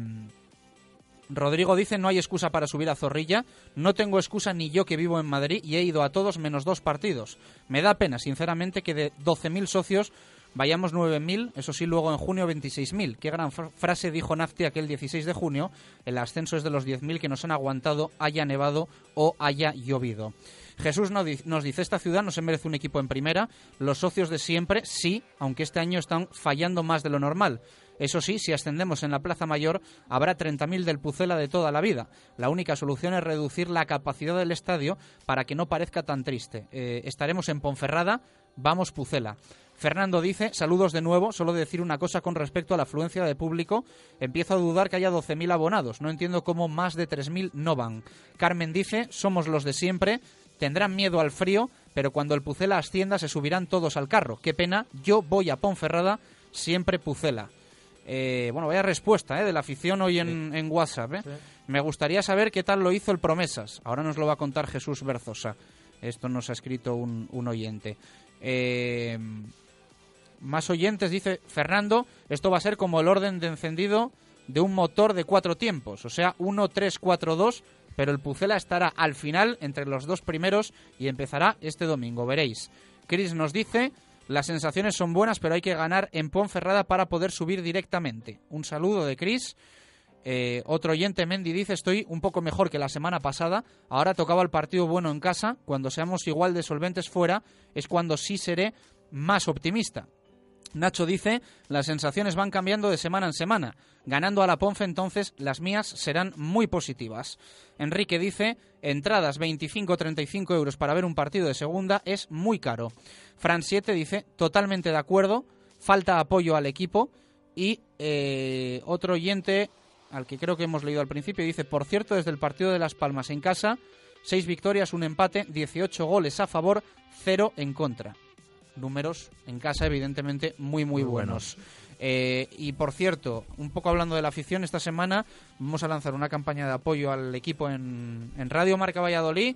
Rodrigo dice, no hay excusa para subir a Zorrilla, no tengo excusa ni yo que vivo en Madrid y he ido a todos menos dos partidos. Me da pena, sinceramente, que de 12.000 socios vayamos 9.000, eso sí, luego en junio 26.000. Qué gran frase dijo Nafti aquel 16 de junio, el ascenso es de los 10.000 que nos han aguantado, haya nevado o haya llovido. Jesús nos dice, esta ciudad no se merece un equipo en primera, los socios de siempre sí, aunque este año están fallando más de lo normal. Eso sí, si ascendemos en la Plaza Mayor, habrá 30.000 del Pucela de toda la vida. La única solución es reducir la capacidad del estadio para que no parezca tan triste. Eh, estaremos en Ponferrada, vamos Pucela. Fernando dice, saludos de nuevo, solo decir una cosa con respecto a la afluencia de público. Empiezo a dudar que haya 12.000 abonados. No entiendo cómo más de 3.000 no van. Carmen dice, somos los de siempre, tendrán miedo al frío, pero cuando el Pucela ascienda se subirán todos al carro. Qué pena, yo voy a Ponferrada, siempre Pucela. Eh, bueno, vaya respuesta eh, de la afición hoy en, WhatsApp. Eh. Me gustaría saber qué tal lo hizo el Promesas. Ahora nos lo va a contar Jesús Berzosa. Esto nos ha escrito un, un oyente. Más oyentes, dice Fernando, esto va a ser como el orden de encendido de un motor de cuatro tiempos, o sea, 1, 3, 4, 2, pero el Pucela estará al final entre los dos primeros y empezará este domingo, veréis. Chris nos dice, las sensaciones son buenas, pero hay que ganar en Ponferrada para poder subir directamente. Un saludo de Chris. Eh, otro oyente, Mendy, dice, estoy un poco mejor que la semana pasada. Ahora tocaba el partido bueno en casa. Cuando seamos igual de solventes fuera, es cuando sí seré más optimista. Nacho dice, las sensaciones van cambiando de semana en semana. Ganando a la Ponfe, entonces las mías serán muy positivas. Enrique dice, entradas 25-35 euros para ver un partido de segunda es muy caro. Fran 7 dice, totalmente de acuerdo, falta apoyo al equipo. Y eh, otro oyente, al que creo que hemos leído al principio, dice, por cierto, desde el partido de Las Palmas en casa, 6 victorias, un empate, 18 goles a favor, 0 en contra números en casa, evidentemente, muy, muy, buenos. Eh, y por cierto, un poco hablando de la afición, esta semana vamos a lanzar una campaña de apoyo al equipo en, en Radio Marca Valladolid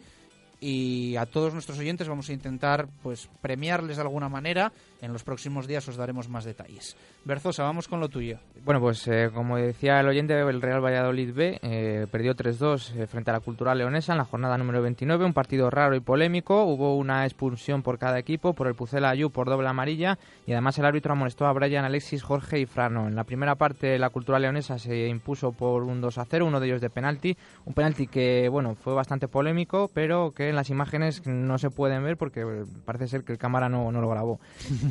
y a todos nuestros oyentes vamos a intentar pues premiarles de alguna manera. En los próximos días os daremos más detalles. Berzosa, vamos con lo tuyo. Bueno, pues eh, como decía el oyente, el Real Valladolid B eh, perdió 3-2 eh, frente a la Cultural Leonesa en la jornada número 29, un partido raro y polémico. Hubo una expulsión por cada equipo, por el Pucela Ayu por doble amarilla y además el árbitro amonestó a Brian, Alexis, Jorge y Frano. En la primera parte la Cultural Leonesa se impuso por un 2-0, uno de ellos de penalti, un penalti que bueno, fue bastante polémico, pero que en las imágenes no se pueden ver porque parece ser que el cámara no, no lo grabó. *laughs*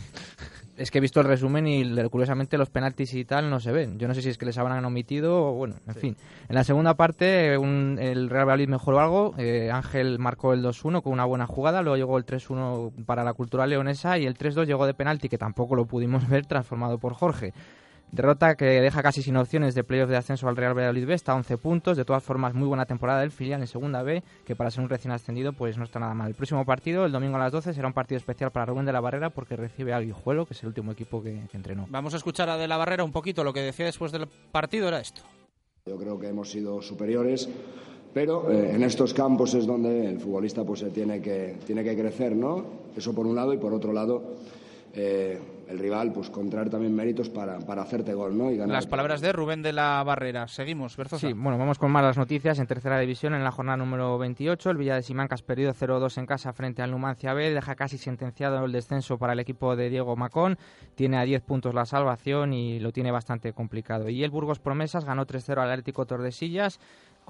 es que he visto el resumen y curiosamente los penaltis y tal no se ven. Yo no sé si es que les habrán omitido o bueno, en fin. En la segunda parte el Real Madrid mejoró algo. Eh, Ángel marcó el 2-1 con una buena jugada, luego llegó el 3-1 para la Cultural Leonesa y el 3-2 llegó de penalti que tampoco lo pudimos *laughs* ver transformado por Jorge. Derrota que deja casi sin opciones de playoff de ascenso al Real Valladolid B, está a 11 puntos. De todas formas, muy buena temporada del filial en segunda B, que para ser un recién ascendido pues no está nada mal. El próximo partido, el domingo a las 12, será un partido especial para Rubén de la Barrera porque recibe al Guijuelo, que es el último equipo que, entrenó. Vamos a escuchar a de la Barrera un poquito. Lo que decía después del partido era esto. Yo creo que hemos sido superiores, pero eh, en estos campos es donde el futbolista pues tiene que, tiene que crecer, ¿no? Eso por un lado y por otro lado eh, el rival pues contraer también méritos para, hacerte gol ¿no? y ganar. Las palabras de Rubén de la Barrera. Seguimos, Berzosa. Sí, bueno, vamos con malas noticias. En tercera división, en la jornada número 28, el Villa de Simancas perdido 0-2 en casa frente al Numancia B. Deja casi sentenciado el descenso para el equipo de Diego Macón. Tiene a 10 puntos la salvación y lo tiene bastante complicado. Y el Burgos Promesas ganó 3-0 al Atlético Tordesillas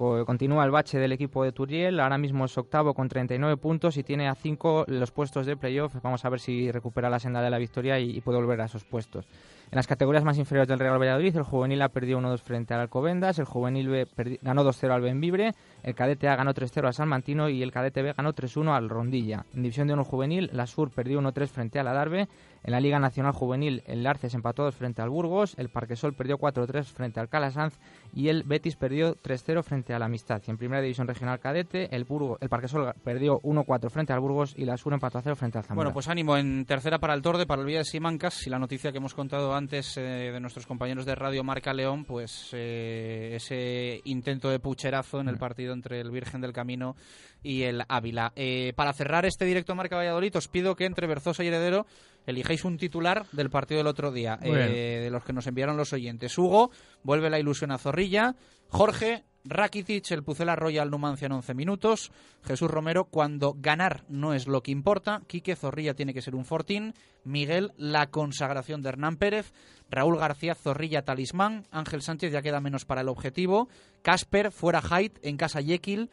continúa el bache del equipo de Turiel, ahora mismo es octavo con 39 puntos y tiene a 5 los puestos de playoff. Vamos a ver si recupera la senda de la victoria y, puede volver a esos puestos. En las categorías más inferiores del Real Valladolid, el juvenil A perdió 1-2 frente al Alcobendas, el juvenil B ganó 2-0 al Benvibre, el cadete A ganó 3-0 al Salmantino y el cadete B ganó 3-1 al Rondilla. En división de 1 juvenil, la Sur perdió 1-3 frente al Adarve, en la Liga Nacional Juvenil, el Larces empató 2 frente al Burgos, el Parquesol perdió 4-3 frente al Calasanz y el Betis perdió 3-0 frente al Amistad. Y en Primera División Regional Cadete, el, Burgo, el Parquesol perdió 1-4 frente al Burgos y la Sur empató a 0 frente al Zamora. Bueno, pues ánimo en tercera para el Torde, para el Villa de Simancas y la noticia que hemos contado antes eh, de nuestros compañeros de Radio Marca León, pues eh, ese intento de pucherazo en el partido entre el Virgen del Camino y el Ávila. Eh, para cerrar este directo Marca Valladolid, os pido que entre Berzosa y Heredero elijéis un titular del partido del otro día, eh, de los que nos enviaron los oyentes. Hugo, vuelve la ilusión a Zorrilla. Jorge, Rakitic, el Pucela Royal Numancia en 11 minutos. Jesús Romero, cuando ganar no es lo que importa. Quique Zorrilla tiene que ser un fortín. Miguel, la consagración de Hernán Pérez. Raúl García, Zorrilla, talismán. Ángel Sánchez ya queda menos para el objetivo. Casper, fuera Haidt, en casa Jekyll.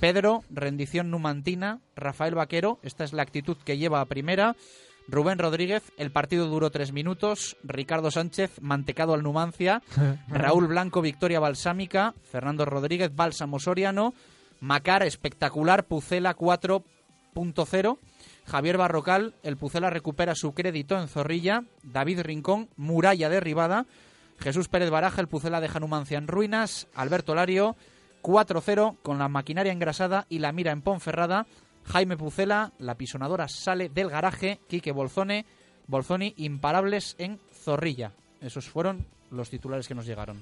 Pedro, rendición numantina. Rafael Vaquero, esta es la actitud que lleva a primera. Rubén Rodríguez, el partido duró tres minutos. Ricardo Sánchez, mantecado al Numancia. *laughs* Raúl Blanco, victoria balsámica. Fernando Rodríguez, bálsamo soriano. Macar, espectacular. Pucela 4.0. Javier Barrocal, el Pucela recupera su crédito en Zorrilla. David Rincón, muralla derribada. Jesús Pérez Baraja, el Pucela deja Numancia en ruinas. Alberto Lario, 4-0 con la maquinaria engrasada y la mira en Ponferrada. Jaime Pucela, la pisonadora sale del garaje, Quique Bolzone, Bolzoni, imparables en Zorrilla. Esos fueron los titulares que nos llegaron.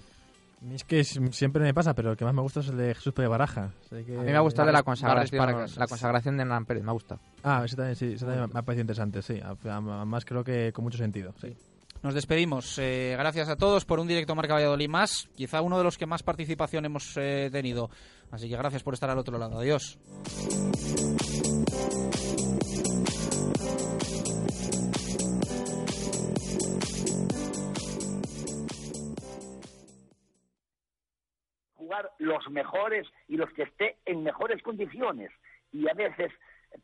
Es que siempre me pasa, pero el que más me gusta es el de Jesús Pérez Baraja. a mí me ha gustado de la consagración, la consagración de Hernán Pérez, me ha gustado. Ah, ese también, sí, ese también me ha parecido interesante, sí. Además creo que con mucho sentido, sí. Nos despedimos. Eh, gracias a todos por un directo Marca Valladolid más. Quizá uno de los que más participación hemos eh, tenido. Así que gracias por estar al otro lado. Adiós. Jugar los mejores y los que esté en mejores condiciones. Y a veces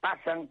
pasan